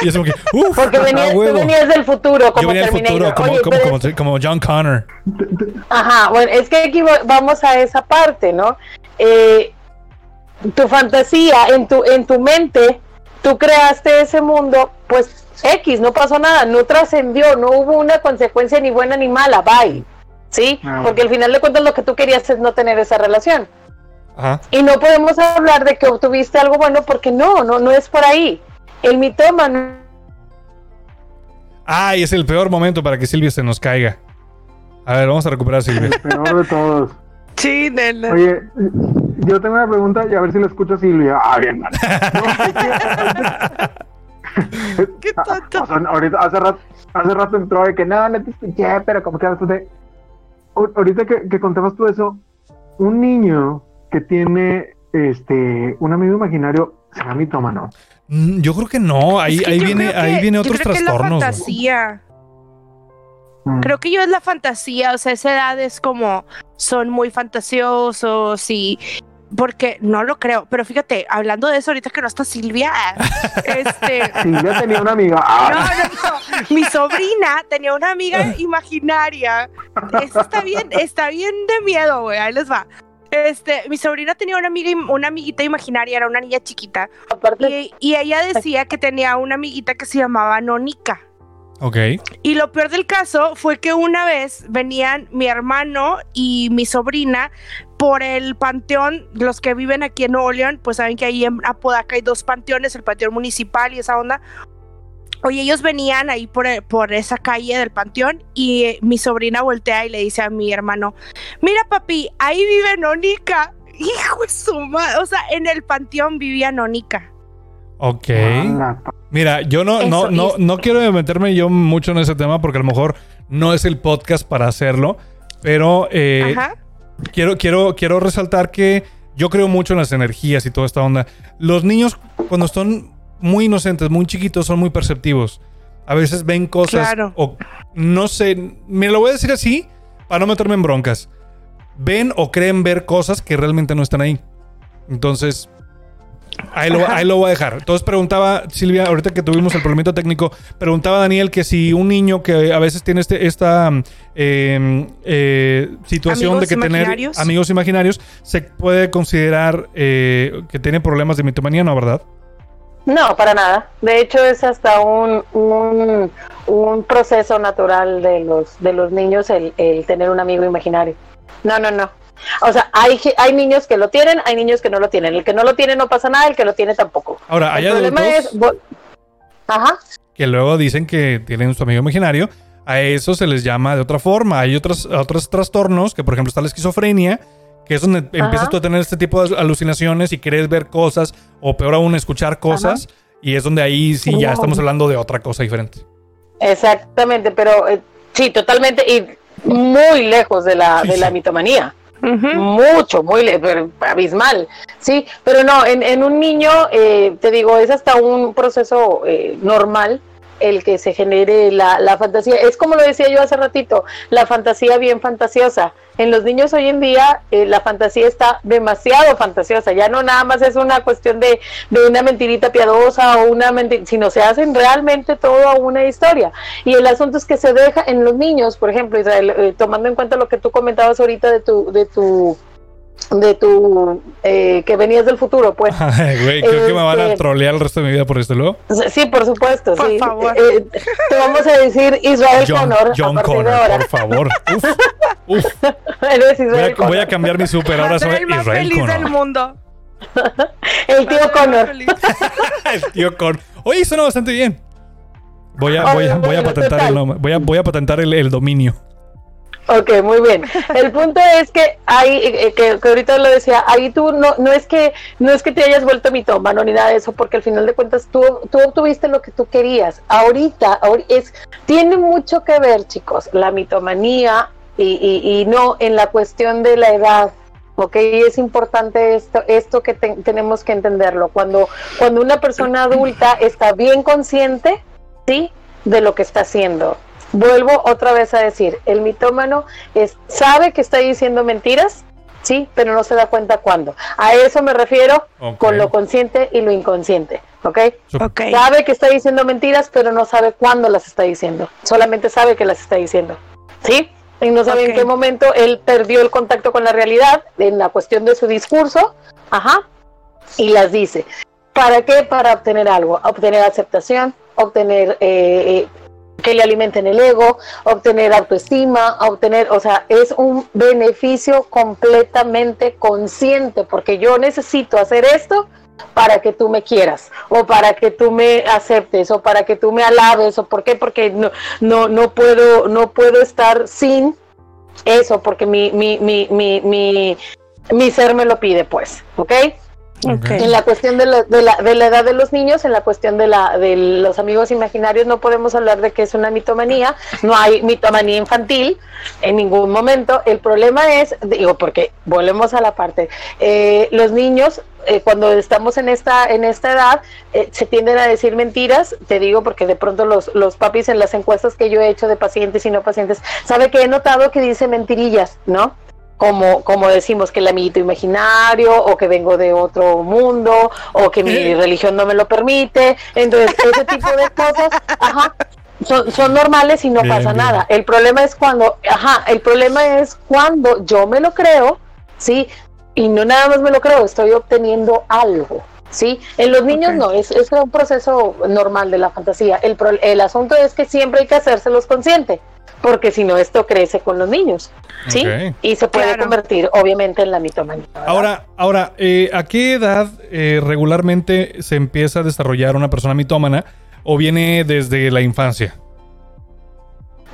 Speaker 1: Y es como que. Uf,
Speaker 4: Porque venías, tú venías del futuro, como
Speaker 1: Yo venía del futuro como,
Speaker 4: Oye,
Speaker 1: como,
Speaker 4: pero
Speaker 1: como, como John Connor.
Speaker 4: Ajá, bueno, es que aquí va- vamos a esa parte, ¿no? Eh, tu fantasía, en tu, en tu mente, tú creaste ese mundo, pues X, no pasó nada, no trascendió, no hubo una consecuencia ni buena ni mala, bye. ¿Sí?
Speaker 3: Ah,
Speaker 4: Porque al final de cuentas lo que tú querías es no tener esa relación.
Speaker 1: Ajá.
Speaker 4: Y no podemos hablar de que obtuviste algo bueno porque no, no, no es por ahí. El mitómano
Speaker 1: Ay, es el peor momento para que Silvia se nos caiga. A ver, vamos a recuperar a Silvia.
Speaker 3: El peor de todos.
Speaker 2: Sí, nena.
Speaker 3: Oye, yo tengo una pregunta y a ver si la escucha Silvia. Ah, bien.
Speaker 2: Qué tonto.
Speaker 3: O sea, ahorita, hace rato, hace rato entró de que no, no te escuché, pero como que de... Ahorita que, que contabas tú eso, un niño que tiene este un amigo imaginario será mitómano.
Speaker 1: Mm, Yo creo que no, ahí,
Speaker 2: Es que
Speaker 1: ahí
Speaker 2: yo
Speaker 1: viene, ahí viene
Speaker 2: yo
Speaker 1: otros
Speaker 2: creo que es la
Speaker 1: trastornos.
Speaker 2: fantasía.
Speaker 3: Mm.
Speaker 2: Creo que yo es la fantasía, o sea, esa edad es como son muy fantasiosos y porque no lo creo, pero fíjate, hablando de eso ahorita que no está Silvia, este
Speaker 3: Silvia tenía una amiga.
Speaker 2: no,
Speaker 3: Ah,
Speaker 2: no, no, mi sobrina tenía una amiga imaginaria. Eso está bien, está bien de miedo, güey, ahí les va. Este, mi sobrina tenía una amiga, una amiguita imaginaria, era una niña chiquita,
Speaker 4: Aparte,
Speaker 2: y, y ella decía que tenía una amiguita que se llamaba Nonica.
Speaker 1: Ok.
Speaker 2: Y lo peor del caso fue que una vez venían mi hermano y mi sobrina por el panteón, los que viven aquí en Nuevo León, pues saben que ahí en Apodaca hay dos panteones, el panteón municipal y esa onda. Oye, ellos venían ahí por, por esa calle del panteón y eh, mi sobrina voltea y le dice a mi hermano, mira papi, ahí vive Nonica. Hijo de su madre, o sea, en el panteón vivía Nonica.
Speaker 1: Ok. Mira, yo no, no,
Speaker 2: Eso,
Speaker 1: no, no quiero meterme yo mucho en ese tema porque a lo mejor no es el podcast para hacerlo. Pero eh,
Speaker 2: Ajá.
Speaker 1: quiero, quiero, quiero resaltar que yo creo mucho en las energías y toda esta onda. Los niños, cuando son muy inocentes, muy chiquitos, son muy perceptivos. A veces ven cosas
Speaker 2: Claro.
Speaker 1: o no sé, me lo voy a decir así para no meterme en broncas. Ven o creen ver cosas que realmente no están ahí. Entonces, ahí lo, ahí lo voy a dejar. Entonces preguntaba, Silvia, ahorita que tuvimos el problemito técnico, preguntaba Daniel que si un niño que a veces tiene este, esta eh, eh, situación
Speaker 2: Amigos
Speaker 1: de que tener amigos imaginarios, se puede considerar eh, que tiene problemas de mitomanía, ¿no? ¿Verdad?
Speaker 4: No, para nada. De hecho, es hasta un, un, un proceso natural de los, de los niños el, el tener un amigo imaginario. No, no, no. O sea, hay, hay niños que lo tienen, hay niños que no lo tienen. El que no lo tiene no pasa nada, el que lo tiene tampoco.
Speaker 1: Ahora, hay
Speaker 4: el problema es... Ajá.
Speaker 1: que luego dicen que tienen su amigo imaginario. A eso se les llama de otra forma. Hay otros, otros trastornos, que por ejemplo está la esquizofrenia, que es donde empiezas tú a tener este tipo de alucinaciones y quieres ver cosas, o peor aún, escuchar cosas. Y es donde ahí sí ya estamos hablando de otra cosa diferente.
Speaker 4: Exactamente, pero eh, sí, totalmente y muy lejos de la,
Speaker 1: Sí,
Speaker 4: de la
Speaker 1: sí.
Speaker 4: Mucho, muy abismal, sí, pero no, en, en un niño, eh, te digo, es hasta un proceso eh, normal el que se genere la, la fantasía. Es como lo decía yo hace ratito, la fantasía bien fantasiosa. En los niños hoy en día eh, la fantasía está demasiado fantasiosa, ya no nada más es una cuestión de, de una mentirita piadosa o una mentira, sino se hacen realmente toda una historia. Y el asunto es que se deja en los niños, por ejemplo, Israel, eh, tomando en cuenta lo que tú comentabas ahorita de tu, de tu, de tu, eh, que venías del futuro, pues.
Speaker 1: Ay, Güey, creo que me van a
Speaker 4: Este-
Speaker 1: trolear el resto de mi vida por esto luego.
Speaker 4: Sí, por supuesto,
Speaker 2: Por
Speaker 4: sí.
Speaker 2: favor.
Speaker 4: Eh, te vamos a decir Israel
Speaker 1: John,
Speaker 4: Connor
Speaker 1: John
Speaker 4: a
Speaker 1: Connor,
Speaker 4: de ahora.
Speaker 1: por favor. Uf, uf.
Speaker 4: Eres
Speaker 1: Voy, a, voy a cambiar mi super. Ahora soy
Speaker 2: el más
Speaker 1: Israel
Speaker 2: feliz del
Speaker 1: Connor.
Speaker 2: mundo.
Speaker 4: El tío Connor.
Speaker 1: el tío Connor. Oye, suena bastante bien. Voy a, voy a, voy a patentar el nombre. Voy a, voy a patentar el, el dominio.
Speaker 4: Ok, muy bien. El punto es que ahí, eh, que, que ahorita lo decía, ahí tú no, no es que no es que te hayas vuelto mitómano ni nada de eso, porque al final de cuentas tú, tú obtuviste lo que tú querías. Ahorita, ahori- es, tiene mucho que ver, chicos, la mitomanía y, y, y no en la cuestión de la edad. Ok, es importante esto, esto que te- tenemos que entenderlo. Cuando, cuando una persona adulta está bien consciente, ¿sí? De lo que está haciendo. Vuelvo otra vez a decir, el mitómano es, sabe que está diciendo mentiras, sí, pero no se da cuenta cuándo. A eso me refiero con lo consciente y lo inconsciente, ¿ok?
Speaker 2: Ok.
Speaker 4: Sabe que está diciendo mentiras, pero no sabe cuándo las está diciendo. Solamente sabe que las está diciendo, ¿sí? Y no sabe en qué momento él perdió el contacto con la realidad en la cuestión de su discurso, ajá, y las dice. ¿Para qué? Para obtener algo, obtener aceptación, obtener eh, eh, que le alimenten el ego, obtener autoestima, obtener, o sea, es un beneficio completamente consciente, porque yo necesito hacer esto para que tú me quieras, o para que tú me aceptes, o para que tú me alabes, o por qué, porque no, no, no puedo, no puedo estar sin eso, porque mi, mi, mi, mi, mi, mi ser me lo pide, pues, ¿ok? En la cuestión de la, de, la, de la edad de los niños, en la cuestión de, la, de los amigos imaginarios, no podemos hablar de que es una mitomanía, no hay mitomanía infantil en ningún momento. El problema es, digo, porque volvemos a la parte, eh, los niños eh, cuando estamos en esta en esta edad eh, se tienden a decir mentiras te digo porque de pronto los, los papis en las encuestas que yo he hecho de pacientes y no pacientes sabe que he notado que dice mentirillas no como, como decimos que el amiguito imaginario o que vengo de otro mundo o que mi religión no me lo permite. Entonces, ese tipo de cosas, ajá, son, son normales y no
Speaker 1: Bien,
Speaker 4: pasa
Speaker 1: bien.
Speaker 4: nada. El problema es cuando, ajá, el problema es cuando yo me lo creo, ¿sí? Y no nada más me lo creo, estoy obteniendo algo. ¿Sí? En los niños no, es, es un proceso normal de la fantasía. El, pro- el asunto es que siempre hay que hacérselos consciente, porque si no, esto crece con los niños. ¿sí? Y se puede
Speaker 2: Claro.
Speaker 4: convertir, obviamente, en la mitomanía. ¿verdad?
Speaker 1: Ahora, ahora eh, ¿a qué edad eh, regularmente se empieza a desarrollar una persona mitómana o viene desde la infancia?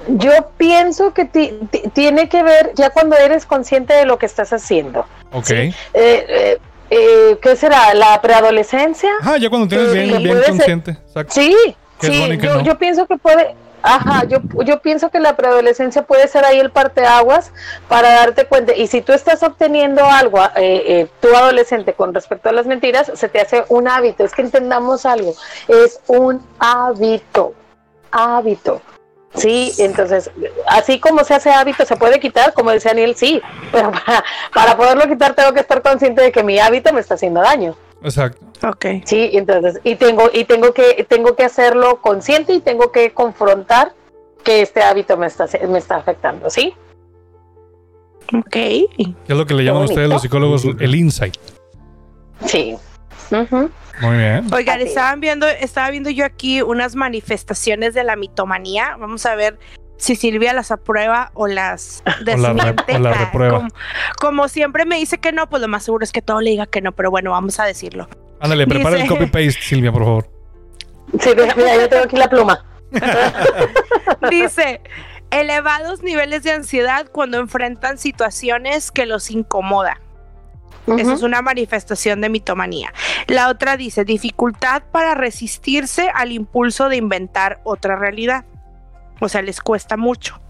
Speaker 4: yo pienso que ti- ti- tiene que ver ya cuando eres consciente de lo que estás haciendo.
Speaker 1: Ok.
Speaker 4: Sí. Eh, eh, eh, ¿Qué será? ¿La preadolescencia?
Speaker 1: Ah, ya cuando tienes
Speaker 4: Sí,
Speaker 1: bien, bien consciente. Exacto.
Speaker 4: Sí, sí,
Speaker 1: no.
Speaker 4: yo pienso que puede, ajá, yo, yo pienso que la preadolescencia puede ser ahí el parteaguas para darte cuenta. Y si tú estás obteniendo algo, eh, eh, tú adolescente, con respecto a las mentiras, se te hace un hábito. Es que entendamos algo, es un hábito, hábito. Sí, entonces, así como se hace hábito, se puede quitar, como decía Daniel, sí, pero para, para poderlo quitar tengo que estar consciente de que mi hábito me está haciendo daño.
Speaker 1: Exacto.
Speaker 2: Ok.
Speaker 4: Sí, entonces, y tengo, y tengo que, tengo que hacerlo consciente y tengo que confrontar que este hábito me está, me está afectando, ¿sí?
Speaker 2: Ok.
Speaker 1: ¿Qué es lo que le llaman ustedes los psicólogos el insight?
Speaker 4: Sí. Ujú.
Speaker 1: Muy bien.
Speaker 2: Oigan, estaban viendo, estaba viendo yo aquí unas manifestaciones de la mitomanía. Vamos a ver si Silvia las aprueba o las desmiente.
Speaker 1: o la reprueba.
Speaker 2: Como, como siempre me dice que no, pues lo más seguro es que todo le diga que no, pero bueno, vamos a decirlo.
Speaker 1: Ándale, prepara el copy-paste, Silvia, por favor.
Speaker 4: Sí, mira, yo tengo aquí la pluma.
Speaker 2: Dice, elevados niveles de ansiedad cuando enfrentan situaciones que los incomoda. Eso es una manifestación de mitomanía. La otra dice dificultad para resistirse al impulso de inventar otra realidad. O sea, les cuesta mucho.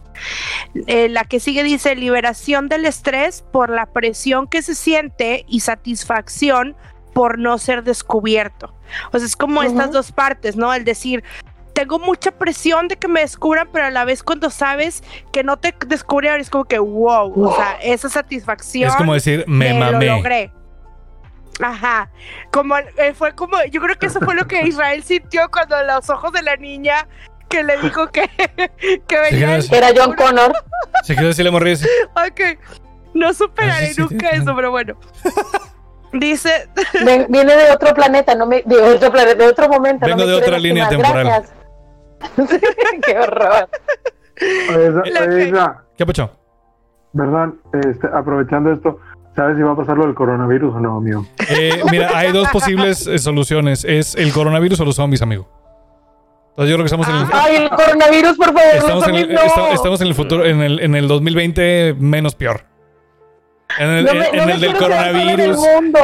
Speaker 2: Eh, la que sigue dice liberación del estrés por la presión que se siente y satisfacción por no ser descubierto. O sea, es como estas dos partes, ¿no? El decir, tengo mucha presión de que me descubran, pero a la vez cuando sabes que no te descubrieron, es como que wow, o sea, esa satisfacción
Speaker 1: Es como decir, me mamé.
Speaker 2: Lo logré. Ajá. Como eh, fue como, yo creo que eso fue lo que Israel sintió cuando los ojos de la niña que le dijo que, que venía.
Speaker 4: Era John Connor.
Speaker 1: Se quiere decirle morris.
Speaker 2: Ok. No superaré
Speaker 1: Ah, sí, sí,
Speaker 2: nunca
Speaker 1: sí,
Speaker 2: eso, pero bueno. Dice,
Speaker 4: Ven- viene de otro planeta, no me, de otro planeta, de otro momento. no
Speaker 1: Vengo
Speaker 4: me
Speaker 1: de otra línea temporal.
Speaker 4: Gracias. Qué horror.
Speaker 3: Oye, Isa-
Speaker 2: La
Speaker 3: oye,
Speaker 2: que-
Speaker 3: Isa,
Speaker 1: ¿Qué pacho?
Speaker 3: ¿verdad? Este, aprovechando esto, ¿sabes si va a pasar lo del coronavirus o no, amigo?
Speaker 1: Eh, mira, hay dos posibles eh, soluciones. Es el coronavirus o los zombies, amigo. Entonces yo creo que estamos en el,
Speaker 4: Ay, el coronavirus, por favor.
Speaker 1: estamos en el,
Speaker 4: zombies, no.
Speaker 1: esta- estamos en el futuro, en el, en el 2020 menos peor. En el,
Speaker 4: No me-
Speaker 1: en
Speaker 4: no me
Speaker 1: el del coronavirus.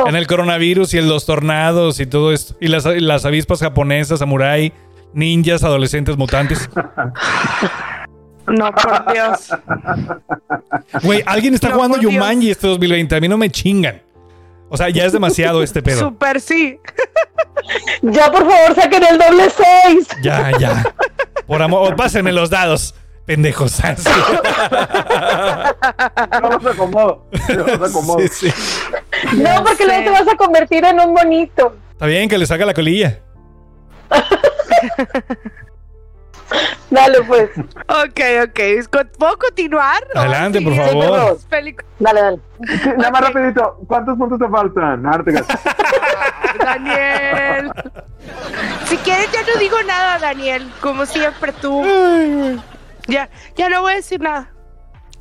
Speaker 1: En el coronavirus y en los tornados y todo esto. Y las, y las avispas japonesas, samurai, ninjas, adolescentes, mutantes.
Speaker 2: no, por Dios.
Speaker 1: Güey, alguien está jugando. Yumanji este 2020. A mí no me chingan. O sea, ya es demasiado este pedo.
Speaker 2: Super sí.
Speaker 4: Ya, por favor, saquen el doble seis.
Speaker 1: Ya, ya. Por amor, pásenme los dados, pendejos.
Speaker 3: No los acomodo. No los acomodo.
Speaker 1: Sí, sí.
Speaker 4: No, porque luego te vas a convertir en un bonito.
Speaker 1: Está bien que le saca la colilla.
Speaker 4: Dale, pues.
Speaker 2: Ok, ok. ¿Con- ¿Puedo continuar? ¿O
Speaker 1: Adelante, por favor.
Speaker 4: Dale, dale.
Speaker 3: Nada más rapidito, ¿cuántos puntos te faltan? Creas.
Speaker 2: Daniel. Si quieres, ya no digo nada, Daniel. Como siempre tú. Ya, ya no voy a decir nada.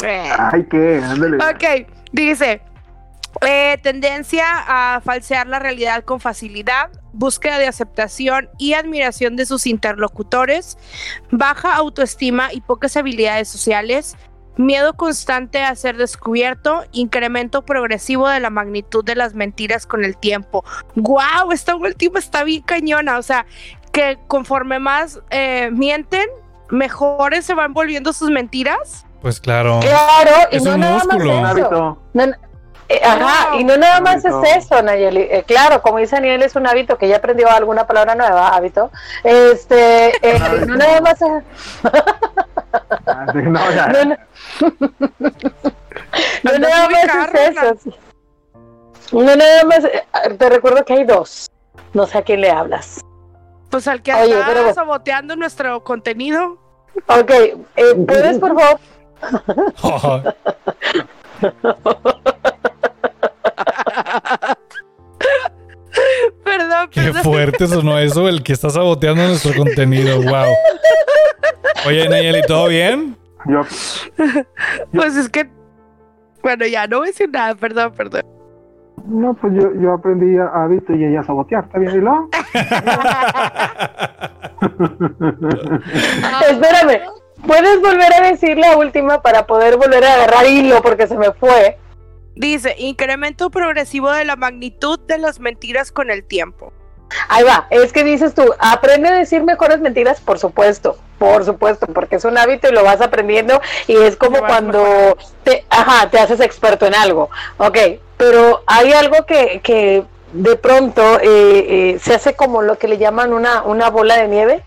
Speaker 2: Eh.
Speaker 3: Ay, ¿qué? Ándale.
Speaker 2: Ok, dice. Eh, tendencia a falsear la realidad con facilidad, búsqueda de aceptación y admiración de sus interlocutores, baja autoestima y pocas habilidades sociales, miedo constante a ser descubierto, incremento progresivo de la magnitud de las mentiras con el tiempo. ¡Guau! Esta última está bien cañona. O sea, que conforme más eh, mienten, mejores se van volviendo sus mentiras.
Speaker 1: Pues claro.
Speaker 4: Claro, y no
Speaker 1: un
Speaker 4: nada
Speaker 1: músculo.
Speaker 3: Un
Speaker 4: más eso. no, eh, ajá,
Speaker 2: Wow.
Speaker 4: y no nada más
Speaker 3: Hábito.
Speaker 4: es eso, Nayeli. Eh, claro, como dice Daniel, es un hábito que ya aprendió alguna palabra nueva, hábito. Este, eh, no nada más es,
Speaker 3: Ah, sí, no, ya.
Speaker 4: no, no, no
Speaker 2: Andas
Speaker 4: nada más
Speaker 2: carro,
Speaker 4: es eso. No nada más, eh, te recuerdo que hay dos. No sé a quién le hablas.
Speaker 2: Pues al que
Speaker 4: Oye,
Speaker 2: anda
Speaker 4: pero-
Speaker 2: saboteando nuestro contenido.
Speaker 4: Ok, eh, ¿puedes por favor?
Speaker 1: fuerte sonó eso, el que está saboteando nuestro contenido. Wow. Oye, Nayeli, ¿todo bien?
Speaker 3: Yo,
Speaker 2: Pues es que. Bueno, ya no voy a decir nada, perdón, perdón.
Speaker 3: no, pues yo, yo aprendí a hábito y ella a sabotear. ¿Está bien, Hilo?
Speaker 4: Espérame, ¿puedes volver a decir la última para poder volver a agarrar hilo porque se me fue?
Speaker 2: Dice, incremento progresivo de la magnitud de las mentiras con el tiempo.
Speaker 4: Ahí va, es que dices tú, aprende a decir mejores mentiras, por supuesto, por supuesto, porque es un hábito y lo vas aprendiendo y es como cuando te, ajá, te haces experto en algo, ok, pero hay algo que, que de pronto eh, eh, se hace como lo que le llaman una, una bola de nieve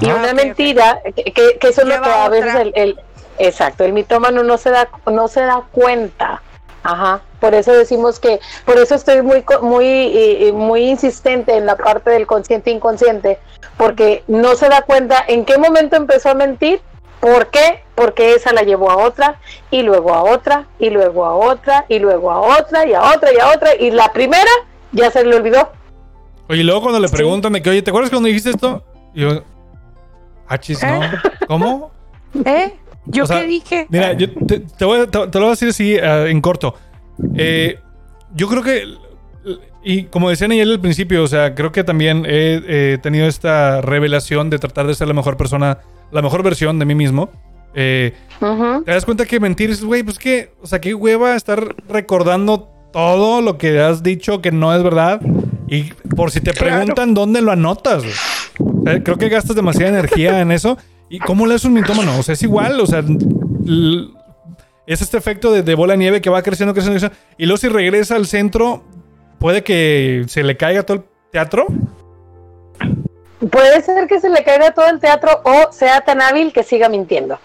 Speaker 4: y
Speaker 2: Ah,
Speaker 4: una mentira, que, que, que eso es lo que a veces el, el- exacto, el mitómano no se da, no se da cuenta. Ajá, por eso decimos que, por eso estoy muy, co- muy, muy insistente en la parte del consciente inconsciente, porque no se da cuenta en qué momento empezó a mentir, ¿por qué? Porque esa la llevó a otra, y luego a otra, y luego a otra, y luego a otra, y a otra, y a otra, y la primera ya se le olvidó.
Speaker 1: Oye, y luego cuando le
Speaker 4: Sí.
Speaker 1: preguntan de que, oye, ¿te acuerdas cuando dijiste esto? Y yo, achis, ¿no? ¿Cómo?
Speaker 2: ¿Eh? ¿Yo
Speaker 1: O sea,
Speaker 2: qué dije?
Speaker 1: Mira, yo te, te voy te- te lo voy a decir así eh, en corto. Eh, yo creo que, y como decía Nayeli al principio, o sea, creo que también he eh, tenido esta revelación de tratar de ser la mejor persona, la mejor versión de mí mismo. Eh,
Speaker 4: Ujú.
Speaker 1: te das cuenta que mentir es, güey, pues que, o sea, qué hueva estar recordando todo lo que has dicho que no es verdad. Y por si te
Speaker 2: Claro.
Speaker 1: preguntan dónde lo anotas. güey. O sea, creo que gastas demasiada energía en eso. ¿Y cómo le es un mitómano? O sea, es igual, o sea, es este efecto de, de bola de nieve que va creciendo, creciendo, creciendo. Y luego si regresa al centro, puede que se le caiga todo el teatro.
Speaker 4: Puede ser que se le caiga todo el teatro o sea tan hábil que siga mintiendo.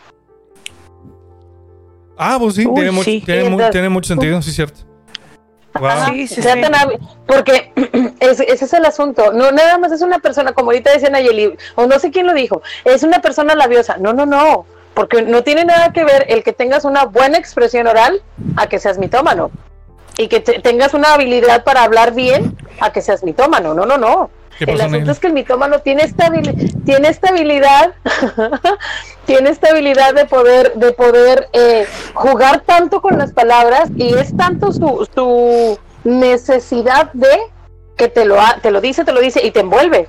Speaker 1: Ah, pues sí,
Speaker 2: Uy,
Speaker 1: tiene, mucho, mu- tiene mucho sentido, sí, cierto. Wow.
Speaker 2: Sí, sí,
Speaker 4: sea
Speaker 2: sí.
Speaker 4: tan hábil, porque es- ese es el asunto. No, nada más es una persona, como ahorita decía Nayeli, o no sé quién lo dijo, es una persona labiosa. No, no, no, porque no tiene nada que ver el que tengas una buena expresión oral a que seas mitómano. Y que te- tengas una habilidad para hablar bien a que seas mitómano. No, no, no.
Speaker 1: ¿Qué
Speaker 4: El asunto es que el mitómano tiene esta, tiene esta habilidad, tiene esta habilidad de poder, de poder eh, jugar tanto con las palabras y es tanto su, su necesidad de que te lo, te lo dice, te lo dice y te envuelve.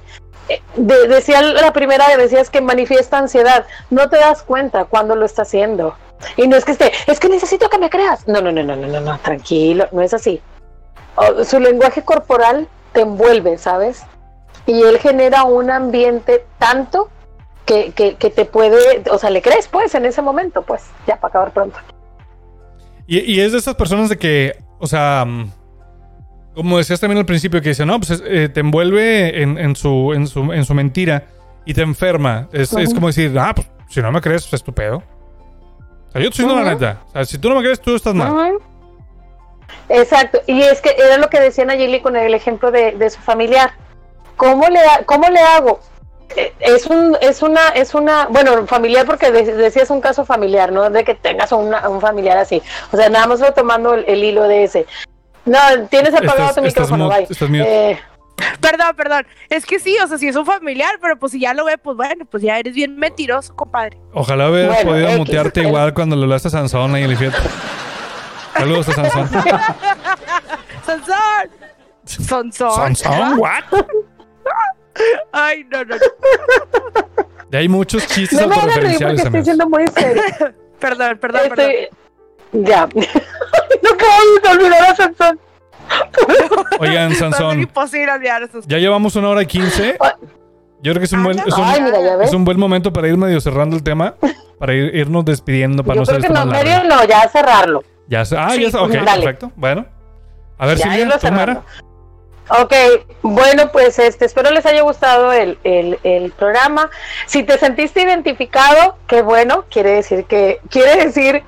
Speaker 4: Eh, de- decía la primera, decías que manifiesta ansiedad. No te das cuenta cuando lo está haciendo. Y no es que esté, es que necesito que me creas. No, no, no, no, no, no, no, tranquilo, no es así. Su lenguaje corporal te envuelve, ¿sabes? y él genera un ambiente tanto que, que, que te puede, o sea, le crees pues en ese momento, pues, ya para acabar pronto.
Speaker 1: Y, y es de estas personas de que, o sea, mm, como decías también al principio, que dice, no, pues es- eh, te envuelve en, en su, en, su, en su mentira y te enferma. Es, es como decir, ah, pues si no me crees, pues es tu pedo. O sea, yo te la neta. O sea, si tú no me crees, tú estás mal.
Speaker 4: Exacto, y es que era lo que decía Nayeli con el ejemplo de, de su familiar. ¿Cómo le, cómo le hago? Es un, es una, es una, bueno, familiar porque de- decías un caso familiar, no de que tengas una- un familiar así. O sea, nada más retomando el, el hilo de ese. No, tienes apagado
Speaker 1: Estás-
Speaker 4: tu
Speaker 1: estás
Speaker 4: micrófono, bye. Eh,
Speaker 2: Perdón, perdón. Es que sí, o sea, si es un familiar, pero pues si ya lo ve, pues bueno, pues ya eres bien mentiroso, compadre.
Speaker 1: Ojalá hubieras
Speaker 4: Bueno,
Speaker 1: podido
Speaker 4: X.
Speaker 1: mutearte igual cuando le hablaste a Sansón ahí en el fíjate. Saludos a Sansón.
Speaker 2: ¡Sansón! ¡Sansón!
Speaker 1: ¿Sansón? ¿What?
Speaker 2: Ay, no, no, no.
Speaker 1: Y hay muchos chistes
Speaker 4: no me hagan reír
Speaker 1: autorreferenciales,
Speaker 4: porque estoy
Speaker 1: amigos.
Speaker 4: siendo muy serio.
Speaker 2: Perdón, perdón, perdón.
Speaker 4: Ya. no acabo de olvidar a Sansón.
Speaker 1: Oigan, Sansón,
Speaker 2: imposible olvidar esos.
Speaker 1: ya llevamos una hora y quince. Yo creo que es un buen, es un,
Speaker 4: Ay, mira,
Speaker 1: es un buen momento para ir medio cerrando el tema, para ir- irnos despidiendo, para
Speaker 4: Yo
Speaker 1: no ser
Speaker 4: que no, medio no, ya cerrarlo.
Speaker 1: Ya ah,
Speaker 2: Sí,
Speaker 1: ya está, ok,
Speaker 4: dale.
Speaker 1: perfecto. Bueno. A ver,
Speaker 4: Ya
Speaker 1: Silvia,
Speaker 4: irlo
Speaker 1: ¿tú, Mara?
Speaker 4: Ok, bueno, pues este, espero les haya gustado el, el, el programa. Si te sentiste identificado, qué bueno, quiere decir que, quiere decir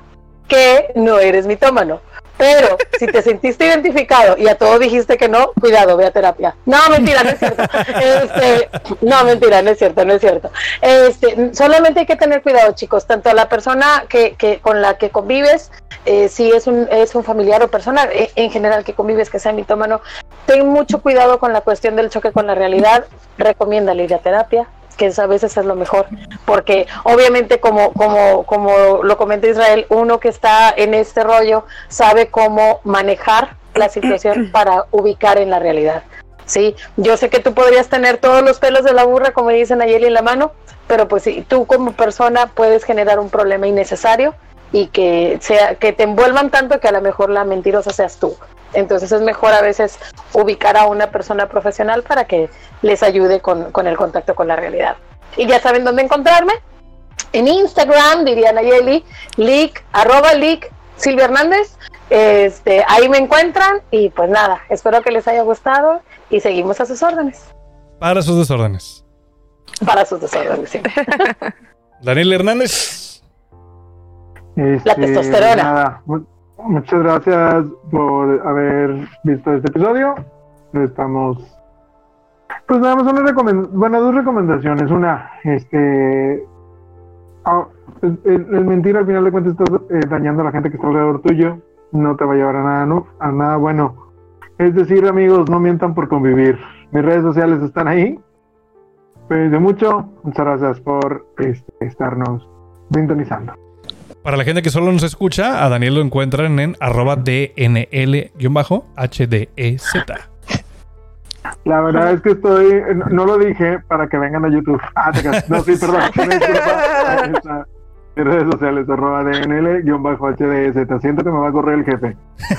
Speaker 4: que no eres mitómano. Pero si te sentiste identificado y a todo dijiste que no, cuidado, ve a terapia. No, mentira, no es cierto. Este, no, mentira, no es cierto, no es cierto. Este, solamente hay que tener cuidado, chicos, tanto a la persona que, con la que convives, eh, si es un, es un familiar o persona eh, en general que convives que sea mitómano, ten mucho cuidado con la cuestión del choque con la realidad. Recomiéndale ir a terapia, que es- a veces es lo mejor, porque obviamente como, como, como lo comenta Israel, uno que está en este rollo sabe cómo manejar la situación para ubicar en la realidad. Sí, yo sé que tú podrías tener todos los pelos de la burra, como dicen ayer en la mano, pero pues sí, tú como persona puedes generar un problema innecesario y que sea que te envuelvan tanto que a lo mejor la mentirosa seas tú. Entonces es mejor a veces ubicar a una persona profesional para que les ayude con, con el contacto con la realidad. Y ya saben dónde encontrarme. En Instagram, diría Nayeli, leak, arroba leak, Silvia Hernández. Este, ahí me encuentran y pues nada, espero que les haya gustado y seguimos a sus órdenes.
Speaker 1: Para sus desórdenes.
Speaker 4: Para sus desórdenes, sí.
Speaker 1: Daniel Hernández.
Speaker 3: Este,
Speaker 4: testosterona.
Speaker 3: nada, mu- muchas gracias por haber visto este episodio. Estamos. Pues nada más una recomen- bueno, dos recomendaciones. Una, este. ah, es, es- es mentira, al final de cuentas estás eh, dañando a la gente que está alrededor tuyo. No te va a llevar a nada, no, a nada bueno. Es decir, amigos, no mientan por convivir. Mis redes sociales están ahí. Pues de mucho, muchas gracias por este, estarnos sintonizando.
Speaker 1: Para la gente que solo nos escucha, a Daniel lo encuentran en arroba DNL-HDZ.
Speaker 3: La verdad es que estoy, no, no lo dije para que vengan a YouTube. Ah, te no, sí, perdón. Mis redes sociales, arroba DNL-HDZ. Siento que me va a correr el jefe.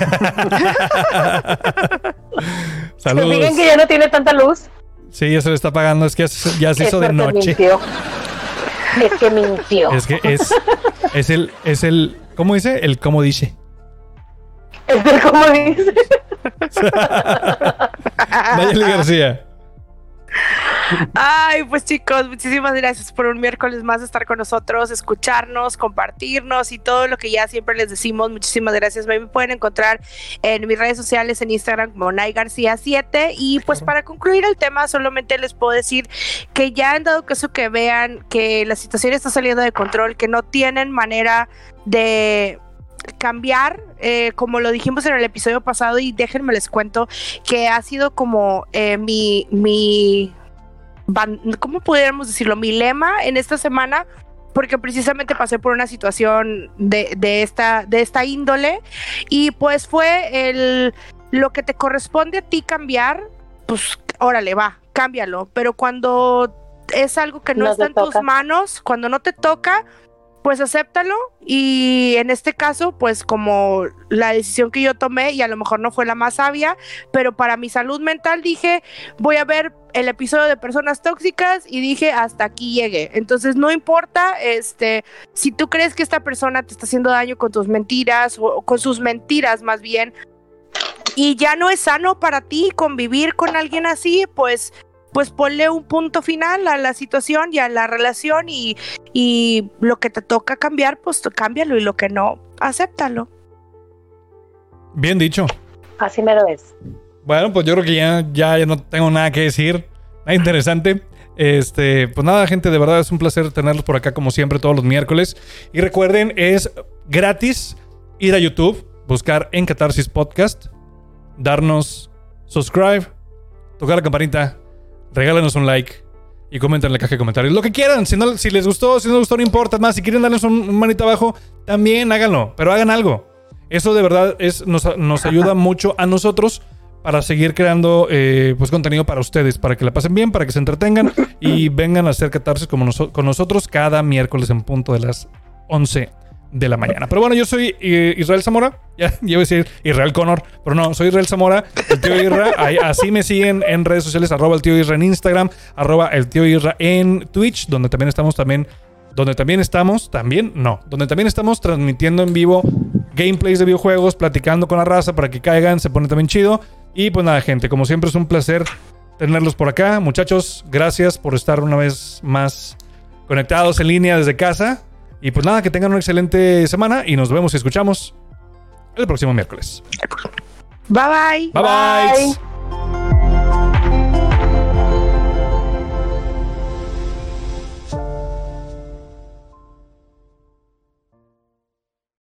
Speaker 4: Se
Speaker 1: Saludos.
Speaker 4: fijan que ya no tiene tanta luz.
Speaker 1: Sí, ya se le está pagando. Es que ya se se
Speaker 4: Es
Speaker 1: hizo de noche.
Speaker 4: mintió. Es que mintió.
Speaker 1: Es que es, es el, es el, ¿cómo dice? El cómo dice.
Speaker 4: Es el como dice.
Speaker 1: Nayeli García.
Speaker 2: Ay, pues chicos, muchísimas gracias por un miércoles más estar con nosotros, escucharnos, compartirnos y todo lo que ya siempre les decimos. Muchísimas gracias. Me pueden encontrar en mis redes sociales, en Instagram como Nay García 7. Y pues para concluir el tema, solamente les puedo decir que ya han dado caso que vean que la situación está saliendo de control, que no tienen manera de cambiar, eh, como lo dijimos en el episodio pasado, y déjenme les cuento que ha sido como eh, mi, mi ¿cómo pudiéramos decirlo? Mi lema en esta semana, porque precisamente pasé por una situación de, de esta, de esta índole, y pues fue el lo que te corresponde a ti cambiar, pues órale, va, cámbialo. Pero cuando es algo que no,
Speaker 4: No
Speaker 2: está en tus manos, cuando no te toca, pues acéptalo y en este caso, pues como la decisión que yo tomé y a lo mejor no fue la más sabia, pero para mi salud mental dije, voy a ver el episodio de personas tóxicas y dije, hasta aquí llegué. Entonces no importa, este, si tú crees que esta persona te está haciendo daño con tus mentiras o, con sus mentiras más bien, y ya no es sano para ti convivir con alguien así, pues pues ponle un punto final a la situación y a la relación y, y lo que te toca cambiar, pues cámbialo y lo que no, acéptalo.
Speaker 1: Bien dicho.
Speaker 4: Así me lo es.
Speaker 1: Bueno, pues yo creo que ya, ya, ya no tengo nada que decir. Nada interesante. Este, pues nada, gente, de verdad es un placer tenerlos por acá como siempre todos los miércoles. Y recuerden, es gratis ir a YouTube, buscar en Catarsis Podcast, darnos subscribe, tocar la campanita, regálanos un like y comenten en la caja de comentarios. Lo que quieran, si, no, si les gustó, si no les gustó, no importa. Más, si quieren darles un, un manito abajo, también háganlo, pero hagan algo. Eso de verdad es, nos, nos ayuda mucho a nosotros para seguir creando eh, pues contenido para ustedes, para que la pasen bien, para que se entretengan y vengan a hacer catarsis como noso- con nosotros cada miércoles en punto de las 11 de la mañana. Pero bueno, yo soy eh, Israel Zamora. Ya, ya iba a decir Israel Connor, pero no, soy Israel Zamora, el tío Irra. Ahí- así me siguen en redes sociales, arroba el tío Irra en Instagram, arroba el tío Irra en Twitch, donde también estamos también, donde también estamos, también, no, donde también estamos transmitiendo en vivo gameplays de videojuegos, platicando con la raza para que caigan, se pone también chido. Y pues nada, gente, como siempre es un placer tenerlos por acá. Muchachos, gracias por estar una vez más conectados en línea desde casa. Y pues nada, que tengan una excelente semana y nos vemos y escuchamos el próximo miércoles.
Speaker 2: Bye bye.
Speaker 1: Bye bye.
Speaker 4: Bye.